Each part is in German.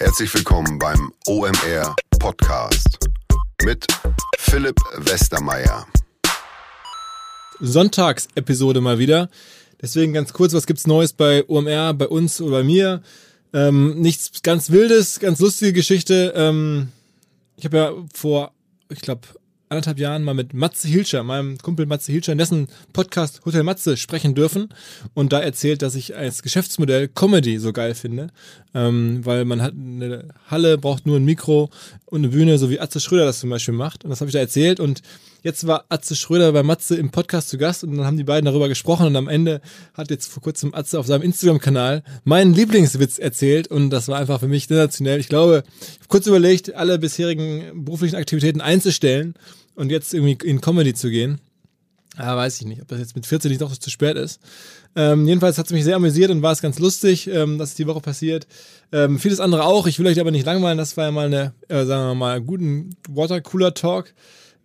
Herzlich willkommen beim OMR Podcast mit Philipp Westermeier. Sonntagsepisode mal wieder. Deswegen ganz kurz, was gibt's Neues bei OMR, bei uns oder bei mir? Ähm, nichts ganz Wildes, ganz lustige Geschichte. Ähm, ich habe ja vor, ich glaube, anderthalb Jahren mal mit Matze Hilscher, meinem Kumpel Matze Hilscher, in dessen Podcast Hotel Matze sprechen dürfen. Und da erzählt, dass ich als Geschäftsmodell Comedy so geil finde, ähm, weil man hat eine Halle, braucht nur ein Mikro und eine Bühne, so wie Atze Schröder das zum Beispiel macht. Und das habe ich da erzählt. Und jetzt war Atze Schröder bei Matze im Podcast zu Gast. Und dann haben die beiden darüber gesprochen. Und am Ende hat jetzt vor kurzem Atze auf seinem Instagram-Kanal meinen Lieblingswitz erzählt. Und das war einfach für mich sensationell. Ich glaube, ich habe kurz überlegt, alle bisherigen beruflichen Aktivitäten einzustellen und jetzt irgendwie in Comedy zu gehen. Ja, weiß ich nicht, ob das jetzt mit 14 nicht doch zu spät ist. Ähm, jedenfalls hat es mich sehr amüsiert und war es ganz lustig, ähm, dass es die Woche passiert. Ähm, vieles andere auch. Ich will euch aber nicht langweilen. Das war ja mal eine, äh, sagen wir mal, guten Watercooler-Talk.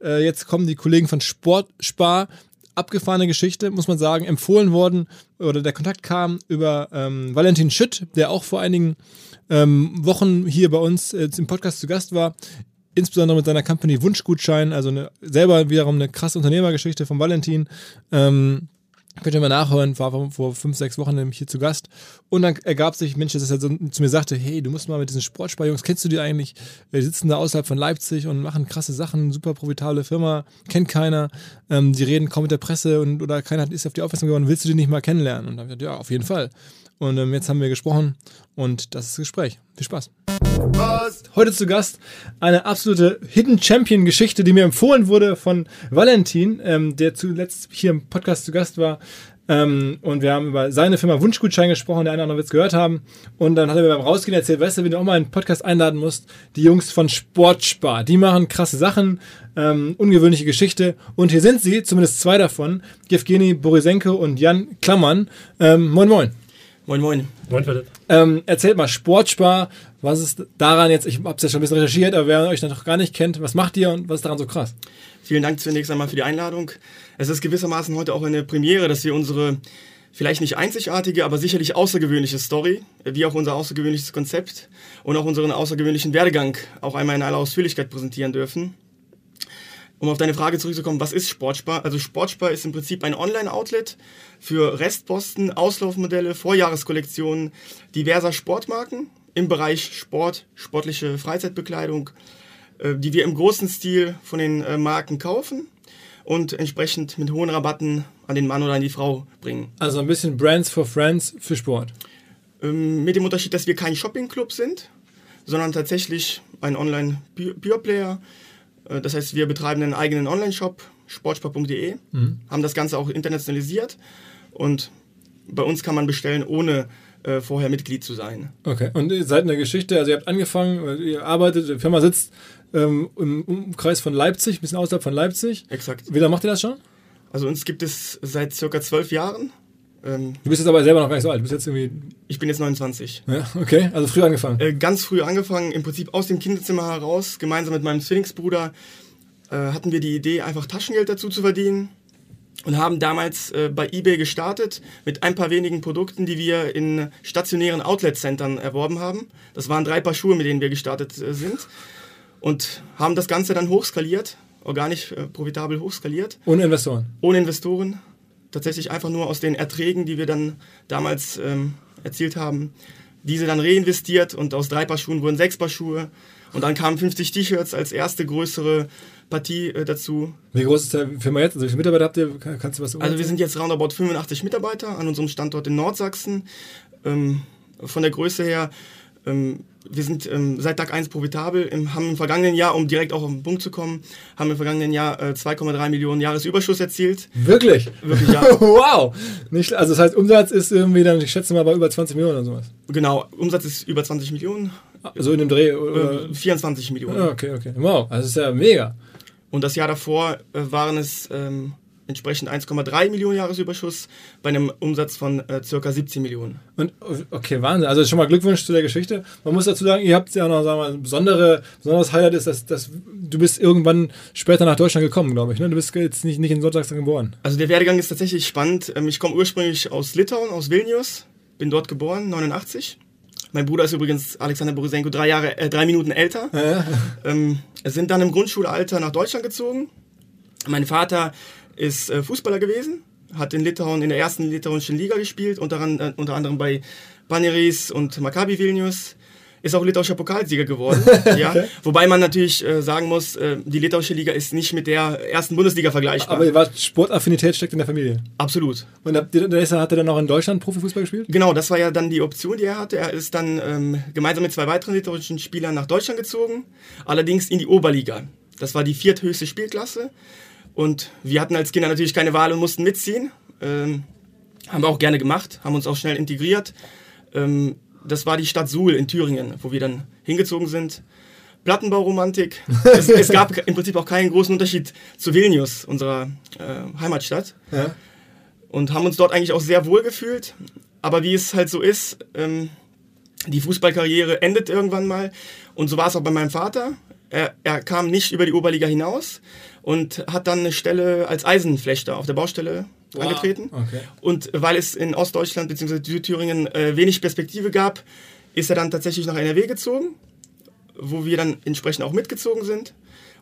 Äh, jetzt kommen die Kollegen von Sportspar. Abgefahrene Geschichte, muss man sagen, empfohlen worden oder der Kontakt kam über ähm, Valentin Schütt, der auch vor einigen ähm, Wochen hier bei uns äh, im Podcast zu Gast war insbesondere mit seiner Company Wunschgutschein, also eine, selber wiederum eine krasse Unternehmergeschichte von Valentin. Ähm, Könnt ihr mal nachhören, war vor, vor fünf, sechs Wochen nämlich hier zu Gast. Und dann ergab sich, Mensch, dass er so zu mir sagte, hey, du musst mal mit diesen Sportspar-Jungs, kennst du die eigentlich? Die sitzen da außerhalb von Leipzig und machen krasse Sachen, super profitable Firma, kennt keiner. Ähm, die reden kaum mit der Presse und oder keiner ist auf die aufmerksam geworden, willst du die nicht mal kennenlernen? Und dann habe ich gesagt, ja, auf jeden Fall. Und ähm, jetzt haben wir gesprochen und das ist das Gespräch. Viel Spaß. Heute zu Gast eine absolute Hidden Champion Geschichte, die mir empfohlen wurde von Valentin, ähm, der zuletzt hier im Podcast zu Gast war. Ähm, und wir haben über seine Firma Wunschgutschein gesprochen, der eine oder andere wird es gehört haben. Und dann hat er mir beim Rausgehen erzählt, weißt du, wenn du auch mal einen Podcast einladen musst, die Jungs von Sportspar, die machen krasse Sachen, ähm, ungewöhnliche Geschichte. Und hier sind sie, zumindest zwei davon, Evgeny Borisenko und Jan Klammern. Ähm, moin, moin. Moin, moin. Moin, Philipp. Ähm, erzählt mal, Sportspar, was ist daran jetzt, ich habe es ja schon ein bisschen recherchiert, aber wer euch noch gar nicht kennt, was macht ihr und was ist daran so krass? Vielen Dank zunächst einmal für die Einladung. Es ist gewissermaßen heute auch eine Premiere, dass wir unsere vielleicht nicht einzigartige, aber sicherlich außergewöhnliche Story, wie auch unser außergewöhnliches Konzept und auch unseren außergewöhnlichen Werdegang auch einmal in aller Ausführlichkeit präsentieren dürfen. Um auf deine Frage zurückzukommen, was ist Sportspar? Also Sportspar ist im Prinzip ein Online-Outlet für Restposten, Auslaufmodelle, Vorjahreskollektionen diverser Sportmarken im Bereich Sport, sportliche Freizeitbekleidung, die wir im großen Stil von den äh, Marken kaufen und entsprechend mit hohen Rabatten an den Mann oder an die Frau bringen. Also ein bisschen Brands for Friends für Sport. Ähm, mit dem Unterschied, dass wir kein Shopping-Club sind, sondern tatsächlich ein Online-Pure-Player, äh, das heißt, wir betreiben einen eigenen Online-Shop, sportspar.de, mhm. haben das Ganze auch internationalisiert und bei uns kann man bestellen, ohne äh, vorher Mitglied zu sein. Okay, und ihr seid eine Geschichte, also ihr habt angefangen, ihr arbeitet, die Firma sitzt ähm, im Umkreis von Leipzig, ein bisschen außerhalb von Leipzig. Exakt. Wie lange macht ihr das schon? Also uns gibt es seit circa zwölf Jahren. Ähm, du bist jetzt aber selber noch gar nicht so alt. Du bist jetzt irgendwie. Ich bin jetzt 29. Ja, okay. Also früh angefangen. Äh, ganz früh angefangen, im Prinzip aus dem Kinderzimmer heraus, gemeinsam mit meinem Zwillingsbruder, äh, hatten wir die Idee, einfach Taschengeld dazu zu verdienen. Und haben damals äh, bei eBay gestartet mit ein paar wenigen Produkten, die wir in stationären Outlet-Centern erworben haben. Das waren drei Paar Schuhe, mit denen wir gestartet äh, sind. Und haben das Ganze dann hochskaliert, organisch äh, profitabel hochskaliert. Ohne Investoren? Ohne Investoren tatsächlich einfach nur aus den Erträgen, die wir dann damals ähm, erzielt haben, diese dann reinvestiert und aus drei Paar Schuhen wurden sechs Paar Schuhe. Und dann kamen 50 T-Shirts als erste größere Partie äh, dazu. Wie groß ist die Firma jetzt? Also wie viele Mitarbeiter habt ihr? Kannst du was Also wir sind jetzt roundabout 85 Mitarbeiter an unserem Standort in Nordsachsen. Ähm, von der Größe her wir sind ähm, seit Tag 1 profitabel, im, haben im vergangenen Jahr, um direkt auch auf den Punkt zu kommen, haben im vergangenen Jahr äh, 2,3 Millionen Jahresüberschuss erzielt. Wirklich? Wirklich, ja. wow! Nicht, also das heißt, Umsatz ist irgendwie dann, ich schätze mal, bei über 20 Millionen oder sowas. Genau, Umsatz ist über 20 Millionen. So in dem Dreh? Oder? Äh, 24 Millionen. Ah, okay, okay. Wow, also das ist ja mega. Und das Jahr davor äh, waren es ähm, entsprechend 1,3 Millionen Jahresüberschuss bei einem Umsatz von äh, ca. 17 Millionen. Und okay, Wahnsinn. Also schon mal Glückwunsch zu der Geschichte. Man muss dazu sagen, ihr habt ja noch sagen wir, ein besondere, besonderes Highlight ist, dass, dass du bist irgendwann später nach Deutschland gekommen, glaube ich. Ne? Du bist jetzt nicht, nicht in Sonntagsen geboren. Also der Werdegang ist tatsächlich spannend. Ähm, ich komme ursprünglich aus Litauen, aus Vilnius, bin dort geboren, 89. Mein Bruder ist übrigens Alexander Borisenko drei Jahre, äh, drei Minuten älter. Ja. Ähm, sind dann im Grundschulalter nach Deutschland gezogen. Mein Vater ist äh, Fußballer gewesen, hat in Litauen in der ersten litauischen Liga gespielt, unter, äh, unter anderem bei Baneris und Maccabi Vilnius. Ist auch litauischer Pokalsieger geworden. ja. Wobei man natürlich äh, sagen muss, äh, die litauische Liga ist nicht mit der ersten Bundesliga vergleichbar. Aber wart Sportaffinität steckt in der Familie. Absolut. Und deshalb hat er dann auch in Deutschland Profifußball gespielt? Genau, das war ja dann die Option, die er hatte. Er ist dann ähm, gemeinsam mit zwei weiteren litauischen Spielern nach Deutschland gezogen, allerdings in die Oberliga. Das war die vierthöchste Spielklasse. Und wir hatten als Kinder natürlich keine Wahl und mussten mitziehen. Ähm, haben wir auch gerne gemacht, haben uns auch schnell integriert. Ähm, das war die Stadt Suhl in Thüringen, wo wir dann hingezogen sind. Plattenbauromantik. es, es gab im Prinzip auch keinen großen Unterschied zu Vilnius, unserer äh, Heimatstadt Ja. und haben uns dort eigentlich auch sehr wohl gefühlt. Aber wie es halt so ist, ähm, die Fußballkarriere endet irgendwann mal. Und so war es auch bei meinem Vater. Er, er kam nicht über die Oberliga hinaus und hat dann eine Stelle als Eisenflechter auf der Baustelle angetreten. Okay. Und weil es in Ostdeutschland bzw. Südthüringen äh, wenig Perspektive gab, ist er dann tatsächlich nach NRW gezogen, wo wir dann entsprechend auch mitgezogen sind.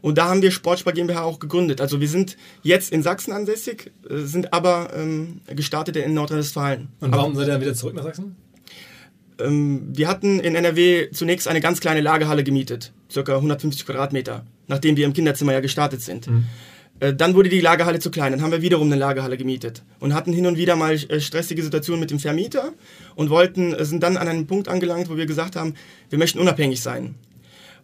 Und da haben wir Sportspar GmbH auch gegründet. Also wir sind jetzt in Sachsen ansässig, äh, sind aber ähm, gestartet in Nordrhein-Westfalen. Und warum seid ihr dann wieder zurück nach Sachsen? Ähm, wir hatten in NRW zunächst eine ganz kleine Lagerhalle gemietet, circa 150 Quadratmeter, nachdem wir im Kinderzimmer ja gestartet sind. Äh, Dann wurde die Lagerhalle zu klein, dann haben wir wiederum eine Lagerhalle gemietet und hatten hin und wieder mal äh, stressige Situationen mit dem Vermieter und wollten, äh, sind dann an einen Punkt angelangt, wo wir gesagt haben, wir möchten unabhängig sein.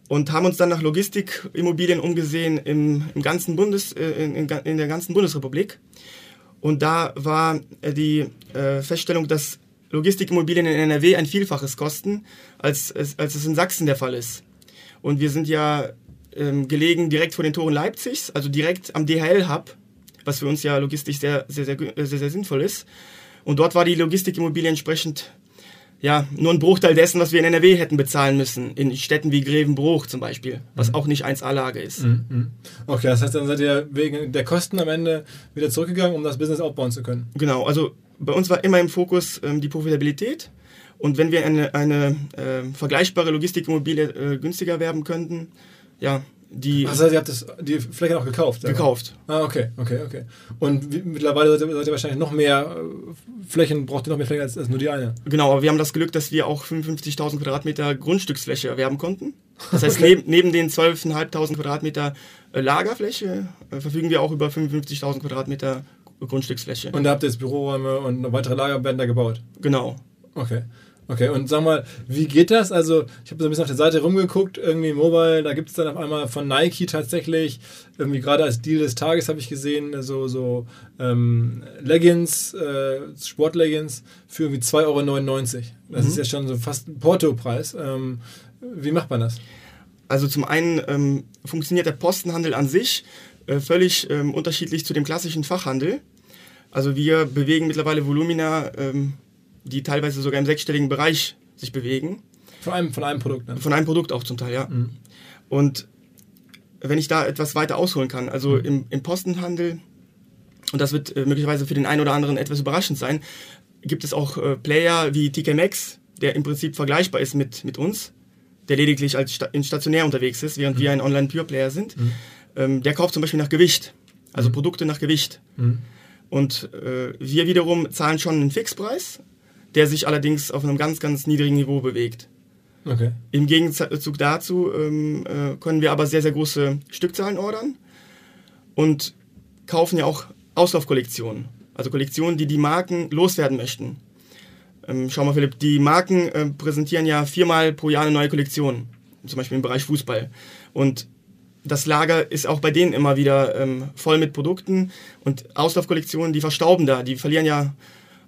Und haben uns dann nach Logistikimmobilien umgesehen im, im ganzen Bundes, in, in, in der ganzen Bundesrepublik. Und da war die äh, Feststellung, dass Logistikimmobilien in NRW ein Vielfaches kosten, als, es- als es in Sachsen der Fall ist. Und wir sind ja ähm, gelegen direkt vor den Toren Leipzigs, also direkt am DHL-Hub, was für uns ja logistisch sehr, sehr, sehr, gü- äh, sehr, sehr sinnvoll ist. Und dort war die Logistikimmobilie entsprechend ja, nur ein Bruchteil dessen, was wir in NRW hätten bezahlen müssen. In Städten wie Grevenbruch zum Beispiel, was auch nicht 1A-Lage ist. Okay, das heißt, dann seid ihr wegen der Kosten am Ende wieder zurückgegangen, um das Business aufbauen zu können. Genau, also bei uns war immer im Fokus ähm, die Profitabilität. Und wenn wir eine, eine äh, vergleichbare Logistikimmobilie äh, günstiger erwerben könnten, ja, die Das heißt, ihr habt das, die Fläche auch gekauft? selber? gekauft. Ah, okay, okay, okay. Und wie, mittlerweile seid ihr, wahrscheinlich noch mehr äh, Flächen, braucht ihr noch mehr Flächen als, als nur die eine. Genau, aber wir haben das Glück, dass wir auch 55.000 Quadratmeter Grundstücksfläche erwerben konnten. Das heißt, neben, neben den 12.500 Quadratmeter äh, Lagerfläche äh, verfügen wir auch über 55.000 Quadratmeter Grundstücksfläche. Und da habt ihr jetzt Büroräume und noch weitere Lagerbänder gebaut. genau. Okay. Okay, und sag mal, wie geht das? Also, ich habe so ein bisschen auf der Seite rumgeguckt, irgendwie Mobile, da gibt es dann auf einmal von Nike tatsächlich, irgendwie gerade als Deal des Tages habe ich gesehen, so, so ähm, Leggings, äh, Sportleggings für irgendwie 2,99 Euro. Das ist ja schon so fast ein Porto-Preis. Ähm, wie macht man das? Also zum einen ähm, funktioniert der Postenhandel an sich äh, völlig ähm, unterschiedlich zu dem klassischen Fachhandel. Also wir bewegen mittlerweile Volumina, ähm, die teilweise sogar im sechsstelligen Bereich sich bewegen. Von einem, von einem Produkt. Ne? Von einem Produkt auch zum Teil, ja. Und wenn ich da etwas weiter ausholen kann, also im, im Postenhandel, und das wird äh, möglicherweise für den einen oder anderen etwas überraschend sein, gibt es auch äh, Player wie TK Maxx, der im Prinzip vergleichbar ist mit, mit uns, der lediglich als sta in stationär unterwegs ist, während wir ein Online-Pure-Player sind. Ähm, der kauft zum Beispiel nach Gewicht, also Produkte nach Gewicht. Und äh, wir wiederum zahlen schon einen Fixpreis, der sich allerdings auf einem ganz, ganz niedrigen Niveau bewegt. Okay. Im Gegenzug dazu ähm, äh, können wir aber sehr, sehr große Stückzahlen ordern und kaufen ja auch Auslaufkollektionen. Also Kollektionen, die die Marken loswerden möchten. Ähm, schau mal, Philipp, die Marken äh, präsentieren ja viermal pro Jahr eine neue Kollektion. Zum Beispiel im Bereich Fußball. Und das Lager ist auch bei denen immer wieder ähm, voll mit Produkten und Auslaufkollektionen, die verstauben da, die verlieren ja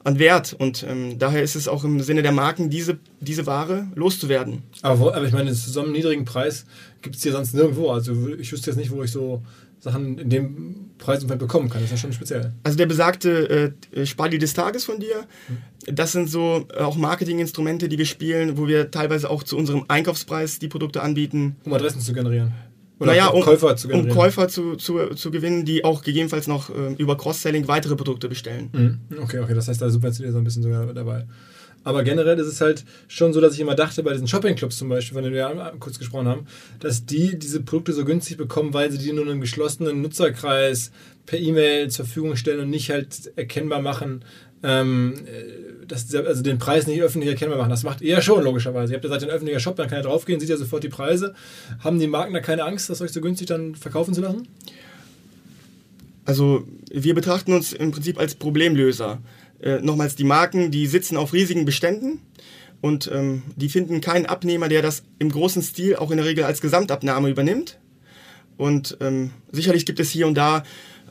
an Wert und ähm, daher ist es auch im Sinne der Marken, diese, diese Ware loszuwerden. Aber, wo, aber ich meine, zu so niedrigen Preis gibt es hier sonst nirgendwo. Also ich wüsste jetzt nicht, wo ich so Sachen in dem Preisumfeld bekommen kann. Das ist ja schon speziell. Also der besagte äh, Spardeal des Tages von dir, das sind so äh, auch Marketinginstrumente, die wir spielen, wo wir teilweise auch zu unserem Einkaufspreis die Produkte anbieten. Um Adressen zu generieren. Oder naja, um Käufer zu um. Käufer zu, zu, zu gewinnen, die auch gegebenenfalls noch äh, über Cross-Selling weitere Produkte bestellen. Mhm. Okay, okay, das heißt, da subventioniert so ein bisschen sogar dabei. Aber generell ist es halt schon so, dass ich immer dachte, bei diesen Shopping-Clubs zum Beispiel, von denen wir ja kurz gesprochen haben, dass die diese Produkte so günstig bekommen, weil sie die nur einem geschlossenen Nutzerkreis per E-Mail zur Verfügung stellen und nicht halt erkennbar machen, ähm, äh, das, also den Preis nicht öffentlich erkennbar machen. Das macht ihr schon, logischerweise. Ihr habt ja seit ein öffentlicher Shop, dann kann er draufgehen, sieht ja sofort die Preise. Haben die Marken da keine Angst, das euch so günstig dann verkaufen zu lassen? Also wir betrachten uns im Prinzip als Problemlöser. Äh, nochmals, die Marken, die sitzen auf riesigen Beständen und ähm, die finden keinen Abnehmer, der das im großen Stil auch in der Regel als Gesamtabnahme übernimmt. Und ähm, sicherlich gibt es hier und da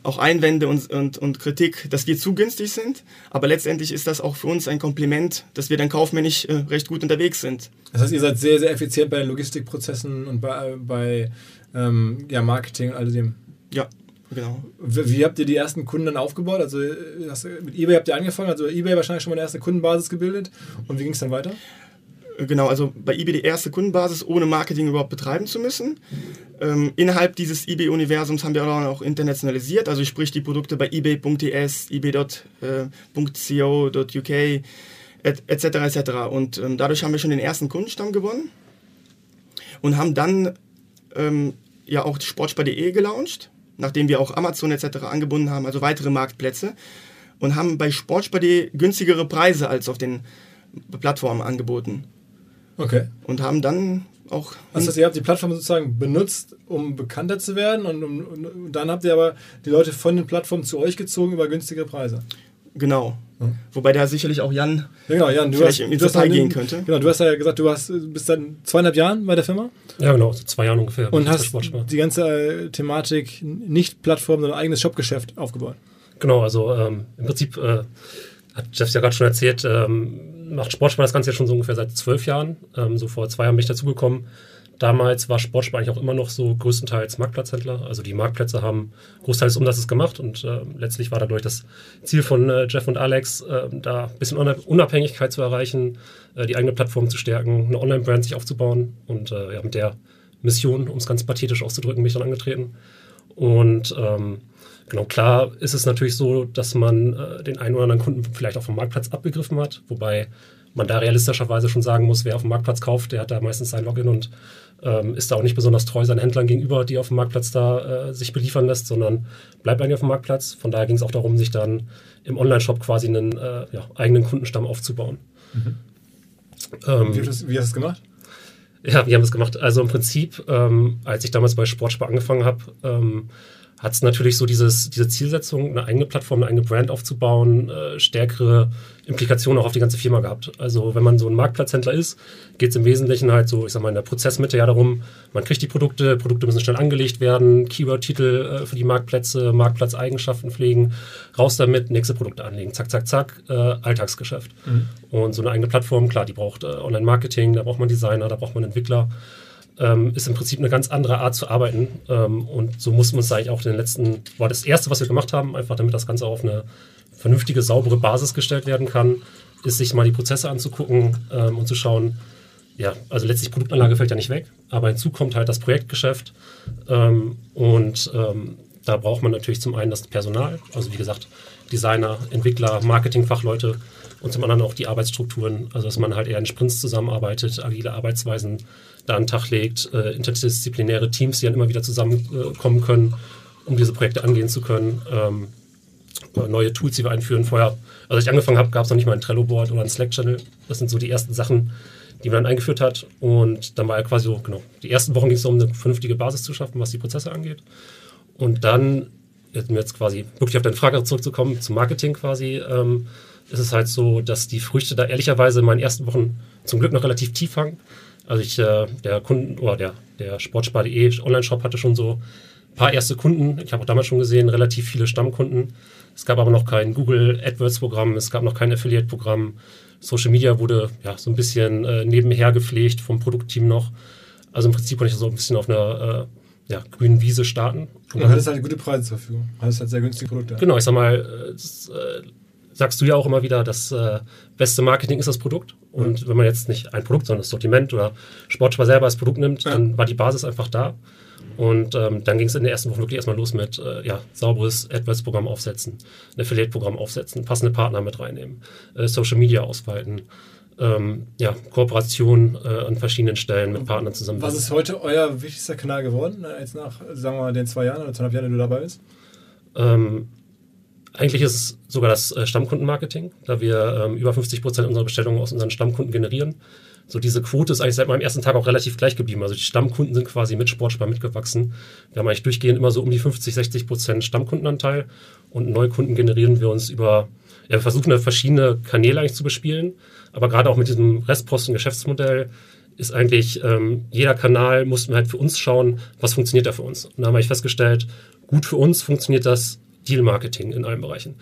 auch Einwände und, und, und Kritik, dass wir zu günstig sind. Aber letztendlich ist das auch für uns ein Kompliment, dass wir dann kaufmännisch äh, recht gut unterwegs sind. Das heißt, ihr seid sehr, sehr effizient bei den Logistikprozessen und bei, bei ähm, ja, Marketing und all dem. Ja, genau. Wie, wie, habt ihr die ersten Kunden dann aufgebaut? Also das, mit eBay habt ihr angefangen, also eBay wahrscheinlich schon mal eine erste Kundenbasis gebildet. Und wie ging es dann weiter? Genau, also bei eBay die erste Kundenbasis, ohne Marketing überhaupt betreiben zu müssen. Ähm, innerhalb dieses eBay-Universums haben wir auch internationalisiert, also sprich die Produkte bei ebay.ts, ebay.co.uk etc. etc. Und ähm, dadurch haben wir schon den ersten Kundenstamm gewonnen und haben dann ähm, ja auch sportspar.de gelauncht, nachdem wir auch Amazon etc. angebunden haben, also weitere Marktplätze und haben bei sportspar.de günstigere Preise als auf den Plattformen angeboten. Okay. Und haben dann auch. Also, das ihr habt die Plattform sozusagen benutzt, um bekannter zu werden und, um, und, dann habt ihr aber die Leute von den Plattformen zu euch gezogen über günstige Preise. Genau. Ja. Wobei da sicherlich auch Jan, ja, genau, Jan du vielleicht hast, ins Detail gehen könnte. Genau, du hast ja gesagt, du hast, bist seit zweieinhalb Jahren bei der Firma. Ja, genau, so zwei Jahre ungefähr. Und hast die ganze äh, Thematik nicht Plattform, sondern eigenes Shopgeschäft aufgebaut. Genau, also ähm, im Prinzip äh, hat Jeff ja gerade schon erzählt, ähm, macht Sportspar das Ganze ja schon so ungefähr seit zwölf Jahren. Ähm, so vor zwei Jahren bin ich dazugekommen. Damals war Sportspar eigentlich auch immer noch so größtenteils Marktplatzhändler. Also die Marktplätze haben großteils Umsatzes gemacht und äh, letztlich war dadurch das Ziel von äh, Jeff und Alex, äh, da ein bisschen Unabhängigkeit zu erreichen, äh, die eigene Plattform zu stärken, eine Online-Brand sich aufzubauen und äh, ja, mit der Mission, um es ganz pathetisch auszudrücken, bin ich dann angetreten. Und ähm, Genau, klar ist es natürlich so, dass man äh, den einen oder anderen Kunden vielleicht auch vom Marktplatz abgegriffen hat, wobei man da realistischerweise schon sagen muss, wer auf dem Marktplatz kauft, der hat da meistens sein Login und ähm, ist da auch nicht besonders treu seinen Händlern gegenüber, die auf dem Marktplatz da äh, sich beliefern lässt, sondern bleibt eigentlich auf dem Marktplatz. Von daher ging es auch darum, sich dann im Online-Shop quasi einen äh, ja, eigenen Kundenstamm aufzubauen. Mhm. Ähm, wie, hast, wie hast du das gemacht? Ja, wie haben wir es gemacht? Also im Prinzip, ähm, als ich damals bei Sportspar angefangen habe, ähm, hat es natürlich so dieses, diese Zielsetzung, eine eigene Plattform, eine eigene Brand aufzubauen, äh, stärkere Implikationen auch auf die ganze Firma gehabt. Also wenn man so ein Marktplatzhändler ist, geht es im Wesentlichen halt so, ich sag mal, in der Prozessmitte ja darum, man kriegt die Produkte, Produkte müssen schnell angelegt werden, Keyword-Titel äh, für die Marktplätze, Marktplatzeigenschaften pflegen, raus damit, nächste Produkte anlegen, zack, zack, zack, äh, Alltagsgeschäft. Mhm. Und so eine eigene Plattform, klar, die braucht äh, Online-Marketing, da braucht man Designer, da braucht man Entwickler ähm, ist im Prinzip eine ganz andere Art zu arbeiten. Ähm, und so mussten wir uns eigentlich auch den letzten, war das erste, was wir gemacht haben, einfach damit das Ganze auf eine vernünftige, saubere Basis gestellt werden kann, ist sich mal die Prozesse anzugucken ähm, und zu schauen, ja, also letztlich Produktanlage fällt ja nicht weg, aber hinzu kommt halt das Projektgeschäft ähm, und ähm, da braucht man natürlich zum einen das Personal, also wie gesagt, Designer, Entwickler, Marketingfachleute und zum anderen auch die Arbeitsstrukturen, also dass man halt eher in Sprints zusammenarbeitet, agile Arbeitsweisen da an den Tag legt, äh, interdisziplinäre Teams, die dann immer wieder zusammenkommen können, um diese Projekte angehen zu können. Ähm, neue Tools, die wir einführen. Vorher, als ich angefangen habe, gab es noch nicht mal ein Trello-Board oder ein Slack-Channel. Das sind so die ersten Sachen, die man dann eingeführt hat. Und dann war ja quasi so, genau, die ersten Wochen ging es darum, eine vernünftige Basis zu schaffen, was die Prozesse angeht. Und dann, um jetzt quasi wirklich auf deine Frage zurückzukommen, zum Marketing quasi, ähm, ist es halt so, dass die Früchte da ehrlicherweise in meinen ersten Wochen zum Glück noch relativ tief fangen. Also ich, äh, der Kunden oder der, der Sportspar.de Online-Shop hatte schon so ein paar erste Kunden. Ich habe auch damals schon gesehen, relativ viele Stammkunden. Es gab aber noch kein Google AdWords-Programm, es gab noch kein Affiliate-Programm. Social Media wurde ja so ein bisschen äh, nebenher gepflegt vom Produktteam noch. Also im Prinzip konnte ich so ein bisschen auf einer äh, ja, grünen Wiese starten. Und du hattest halt gute Preise zur Verfügung. Hattest halt sehr günstige Produkte. Genau, ich sag mal, äh, das, äh, sagst du ja auch immer wieder, das äh, beste Marketing ist das Produkt. Und wenn man jetzt nicht ein Produkt, sondern das Sortiment oder Sportspar selber als Produkt nimmt, ja. dann war die Basis einfach da. Und ähm, dann ging es in der ersten Woche wirklich erstmal los mit äh, ja, sauberes AdWords-Programm aufsetzen, ein Affiliate-Programm aufsetzen, passende Partner mit reinnehmen, äh, Social Media ausweiten, ähm, ja, Kooperation äh, an verschiedenen Stellen mit Partnern zusammen. Was ist heute euer wichtigster Kanal geworden, äh, jetzt nach, sagen wir mal, den zwei Jahren oder zweieinhalb Jahren, die du dabei bist? Ähm, eigentlich ist es sogar das äh, Stammkundenmarketing, da wir ähm, über 50 Prozent unserer Bestellungen aus unseren Stammkunden generieren. So diese Quote ist eigentlich seit meinem ersten Tag auch relativ gleich geblieben. Also die Stammkunden sind quasi mit Sportspar mitgewachsen. Wir haben eigentlich durchgehend immer so um die 50, 60 Prozent Stammkundenanteil und Neukunden generieren wir uns über, wir versuchen da verschiedene Kanäle eigentlich zu bespielen, aber gerade auch mit diesem Restposten-Geschäftsmodell ist eigentlich ähm, jeder Kanal, mussten wir halt für uns schauen, was funktioniert da für uns. Und da haben wir festgestellt, gut für uns funktioniert das Deal-Marketing in allen Bereichen.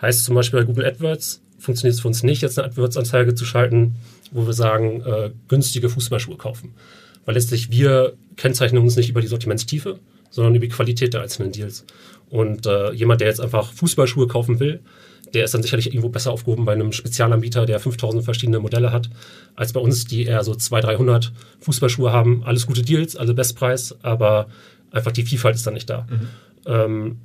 Heißt zum Beispiel bei Google AdWords funktioniert es für uns nicht, jetzt eine AdWords-Anzeige zu schalten, wo wir sagen, äh, günstige Fußballschuhe kaufen. Weil letztlich wir kennzeichnen uns nicht über die Sortimentstiefe, sondern über die Qualität der einzelnen Deals. Und äh, jemand, der jetzt einfach Fußballschuhe kaufen will, der ist dann sicherlich irgendwo besser aufgehoben bei einem Spezialanbieter, der 5000 verschiedene Modelle hat, als bei uns, die eher so 200, 300 Fußballschuhe haben. Alles gute Deals, alle Bestpreis, aber einfach die Vielfalt ist dann nicht da. Mhm. Ähm,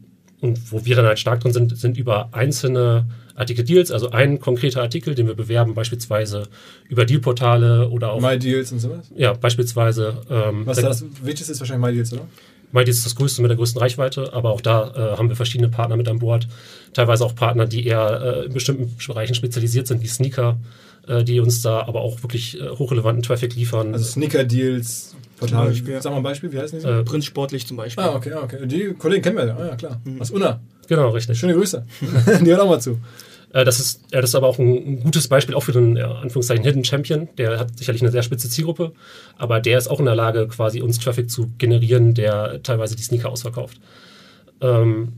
und wo wir dann halt stark drin sind, sind über einzelne Artikel-Deals, also ein konkreter Artikel, den wir bewerben, beispielsweise über Dealportale oder auch. MyDeals und sowas? Ja, beispielsweise. Ähm, Was da, das Wichtigste ist wahrscheinlich MyDeals, oder? MyDeals ist das größte mit der größten Reichweite, aber auch da äh, haben wir verschiedene Partner mit an Bord. Teilweise auch Partner, die eher äh, in bestimmten Bereichen spezialisiert sind, wie Sneaker, äh, die uns da aber auch wirklich äh, hochrelevanten Traffic liefern. Also Sneaker-Deals, Portal. Sag mal ein Beispiel, wie heißen die? Äh, Prinz Sportlich zum Beispiel. Ah, okay, okay. Die Kollegen kennen wir ja. Ah, ja, klar. Mhm. Aus Unna. Genau, richtig. Schöne Grüße. die hört auch mal zu. Äh, das ist, ja, das ist aber auch ein, gutes Beispiel auch für den ja, Anführungszeichen Hidden Champion. Der hat sicherlich eine sehr spitze Zielgruppe, aber der ist auch in der Lage, quasi uns Traffic zu generieren, der teilweise die Sneaker ausverkauft. Ähm,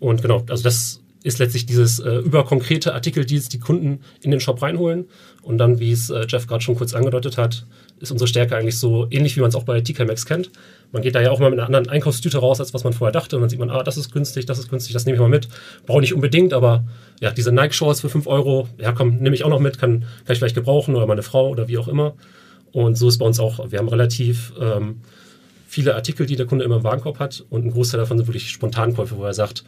und genau, also das ist letztlich dieses äh, über konkrete Artikel, die die Kunden in den Shop reinholen. Und dann, wie es äh, Jeff gerade schon kurz angedeutet hat, ist unsere Stärke eigentlich so ähnlich, wie man es auch bei TK Max kennt. Man geht da ja auch mal mit einer anderen Einkaufstüte raus, als was man vorher dachte. Und dann sieht man, ah, das ist günstig, das ist günstig, das nehme ich mal mit. Brauche nicht unbedingt, aber ja, diese Nike-Shorts für 5 Euro, ja komm, nehme ich auch noch mit, kann, kann ich vielleicht gebrauchen oder meine Frau oder wie auch immer. Und so ist bei uns auch, wir haben relativ ähm, viele Artikel, die der Kunde immer im Warenkorb hat und ein Großteil davon sind wirklich Spontankäufe, wo er sagt,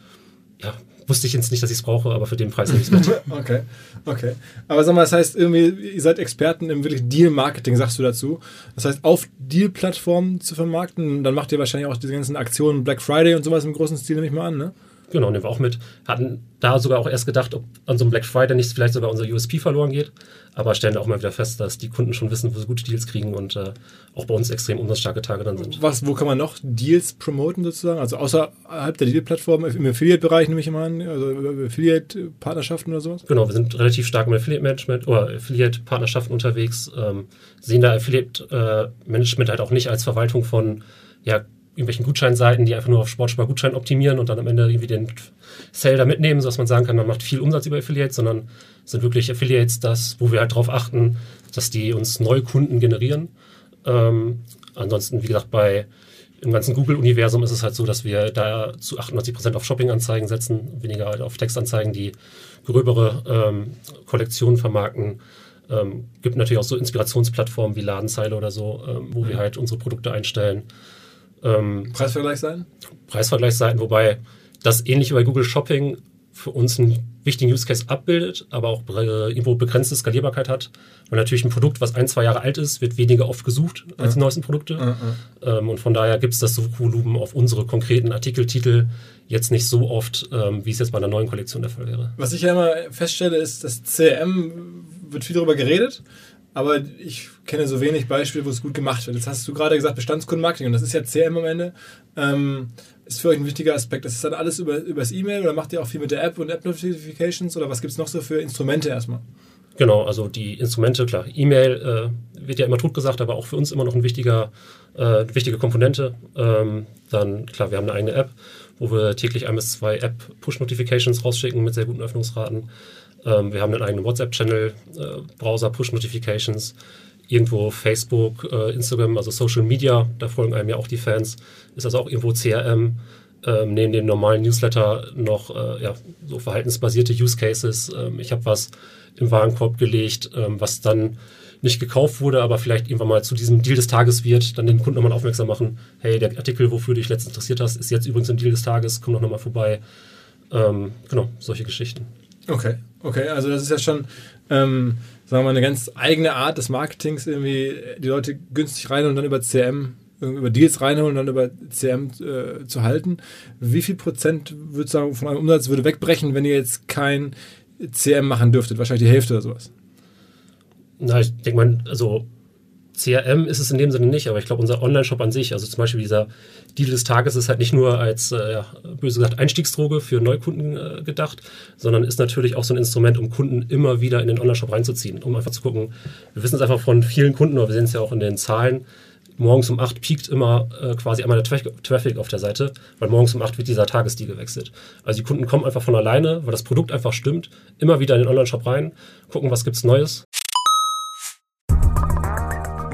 ja, wusste ich jetzt nicht, dass ich es brauche, aber für den Preis nehme ich es mit. okay, okay. Aber sag mal, das heißt irgendwie, ihr seid Experten im wirklich Deal-Marketing, sagst du dazu. Das heißt, auf Deal-Plattformen zu vermarkten, dann macht ihr wahrscheinlich auch diese ganzen Aktionen Black Friday und sowas im großen Stil, nehme ich mal an, ne? Genau, nehmen wir auch mit. Hatten da sogar auch erst gedacht, ob an so einem Black Friday nicht vielleicht sogar unser USP verloren geht. Aber stellen da auch mal wieder fest, dass die Kunden schon wissen, wo sie gute Deals kriegen und äh, auch bei uns extrem umsatzstarke Tage dann sind. Was, wo kann man noch Deals promoten sozusagen? Also außerhalb der Deal-Plattform, im Affiliate-Bereich nehme ich immer an, also Affiliate-Partnerschaften oder sowas? Genau, wir sind relativ stark im Affiliate-Management oder Affiliate-Partnerschaften unterwegs, ähm, sehen da Affiliate-Management halt auch nicht als Verwaltung von ja, irgendwelchen Gutscheinseiten, die einfach nur auf Sportspar-Gutschein optimieren und dann am Ende irgendwie den Sale da mitnehmen, sodass man sagen kann, man macht viel Umsatz über Affiliates, sondern sind wirklich Affiliates das, wo wir halt darauf achten, dass die uns neue Kunden generieren. Ähm, ansonsten, wie gesagt, bei im ganzen Google-Universum ist es halt so, dass wir da zu 98 Prozent auf Shopping-Anzeigen setzen, weniger halt auf Textanzeigen, die gröbere ähm, Kollektionen vermarkten. Ähm, gibt natürlich auch so Inspirationsplattformen wie Ladenzeile oder so, ähm, wo mhm. wir halt unsere Produkte einstellen. Ähm, Preisvergleichsseiten? Preisvergleichsseiten, wobei das ähnlich wie bei Google Shopping für uns einen wichtigen Use Case abbildet, aber auch äh, irgendwo begrenzte Skalierbarkeit hat. Weil natürlich ein Produkt, was ein, zwei Jahre alt ist, wird weniger oft gesucht als die neuesten Produkte. Ähm, und von daher gibt es das Suchvolumen auf unsere konkreten Artikeltitel jetzt nicht so oft, ähm, wie es jetzt bei einer neuen Kollektion der Fall wäre. Was ich ja immer feststelle, ist, dass CRM wird viel darüber geredet, aber ich kenne so wenig Beispiele, wo es gut gemacht wird. Jetzt hast du gerade gesagt, Bestandskundenmarketing und das ist ja CRM am Ende. Ähm, ist für euch ein wichtiger Aspekt. Das ist dann alles über, übers E-Mail oder macht ihr auch viel mit der App und App-Notifications oder was gibt es noch so für Instrumente erstmal? Genau, also die Instrumente, klar, E-Mail äh, wird ja immer tot gesagt, aber auch für uns immer noch ein wichtiger, äh, wichtige Komponente. Ähm, dann, klar, wir haben eine eigene App, wo wir täglich ein bis zwei App-Push-Notifications rausschicken mit sehr guten Öffnungsraten. Ähm, wir haben einen eigenen WhatsApp-Channel, äh, Browser, Push-Notifications, irgendwo Facebook, äh, Instagram, also Social Media, da folgen einem ja auch die Fans. Ist also auch irgendwo CRM. Ähm, neben dem normalen Newsletter noch äh, ja, so verhaltensbasierte Use Cases. Ähm, ich habe was im Warenkorb gelegt, ähm, was dann nicht gekauft wurde, aber vielleicht irgendwann mal zu diesem Deal des Tages wird, dann den Kunden nochmal aufmerksam machen, hey, der Artikel, wofür du dich letztens interessiert hast, ist jetzt übrigens im Deal des Tages, komm doch nochmal vorbei. Ähm, genau, solche Geschichten. Okay, Okay, also das ist ja schon, ähm, sagen wir mal, eine ganz eigene Art des Marketings, irgendwie die Leute günstig rein und dann über CM, über Deals reinholen und dann über CM äh, zu halten. Wie viel Prozent würde sagen von eurem Umsatz würde wegbrechen, wenn ihr jetzt kein CM machen dürftet? Wahrscheinlich die Hälfte oder sowas. Na, ich denke mal, also CRM ist es in dem Sinne nicht, aber ich glaube, unser Online-Shop an sich, also zum Beispiel dieser Deal des Tages, ist halt nicht nur als, äh, ja, böse gesagt, Einstiegsdroge für Neukunden äh, gedacht, sondern ist natürlich auch so ein Instrument, um Kunden immer wieder in den Online-Shop reinzuziehen, um einfach zu gucken. Wir wissen es einfach von vielen Kunden, aber wir sehen es ja auch in den Zahlen. Morgens um 8 piekt immer äh, quasi einmal der Traffic auf der Seite, weil morgens um 8 wird dieser Tagesdeal gewechselt. Also die Kunden kommen einfach von alleine, weil das Produkt einfach stimmt, immer wieder in den Online-Shop rein, gucken, was gibt's Neues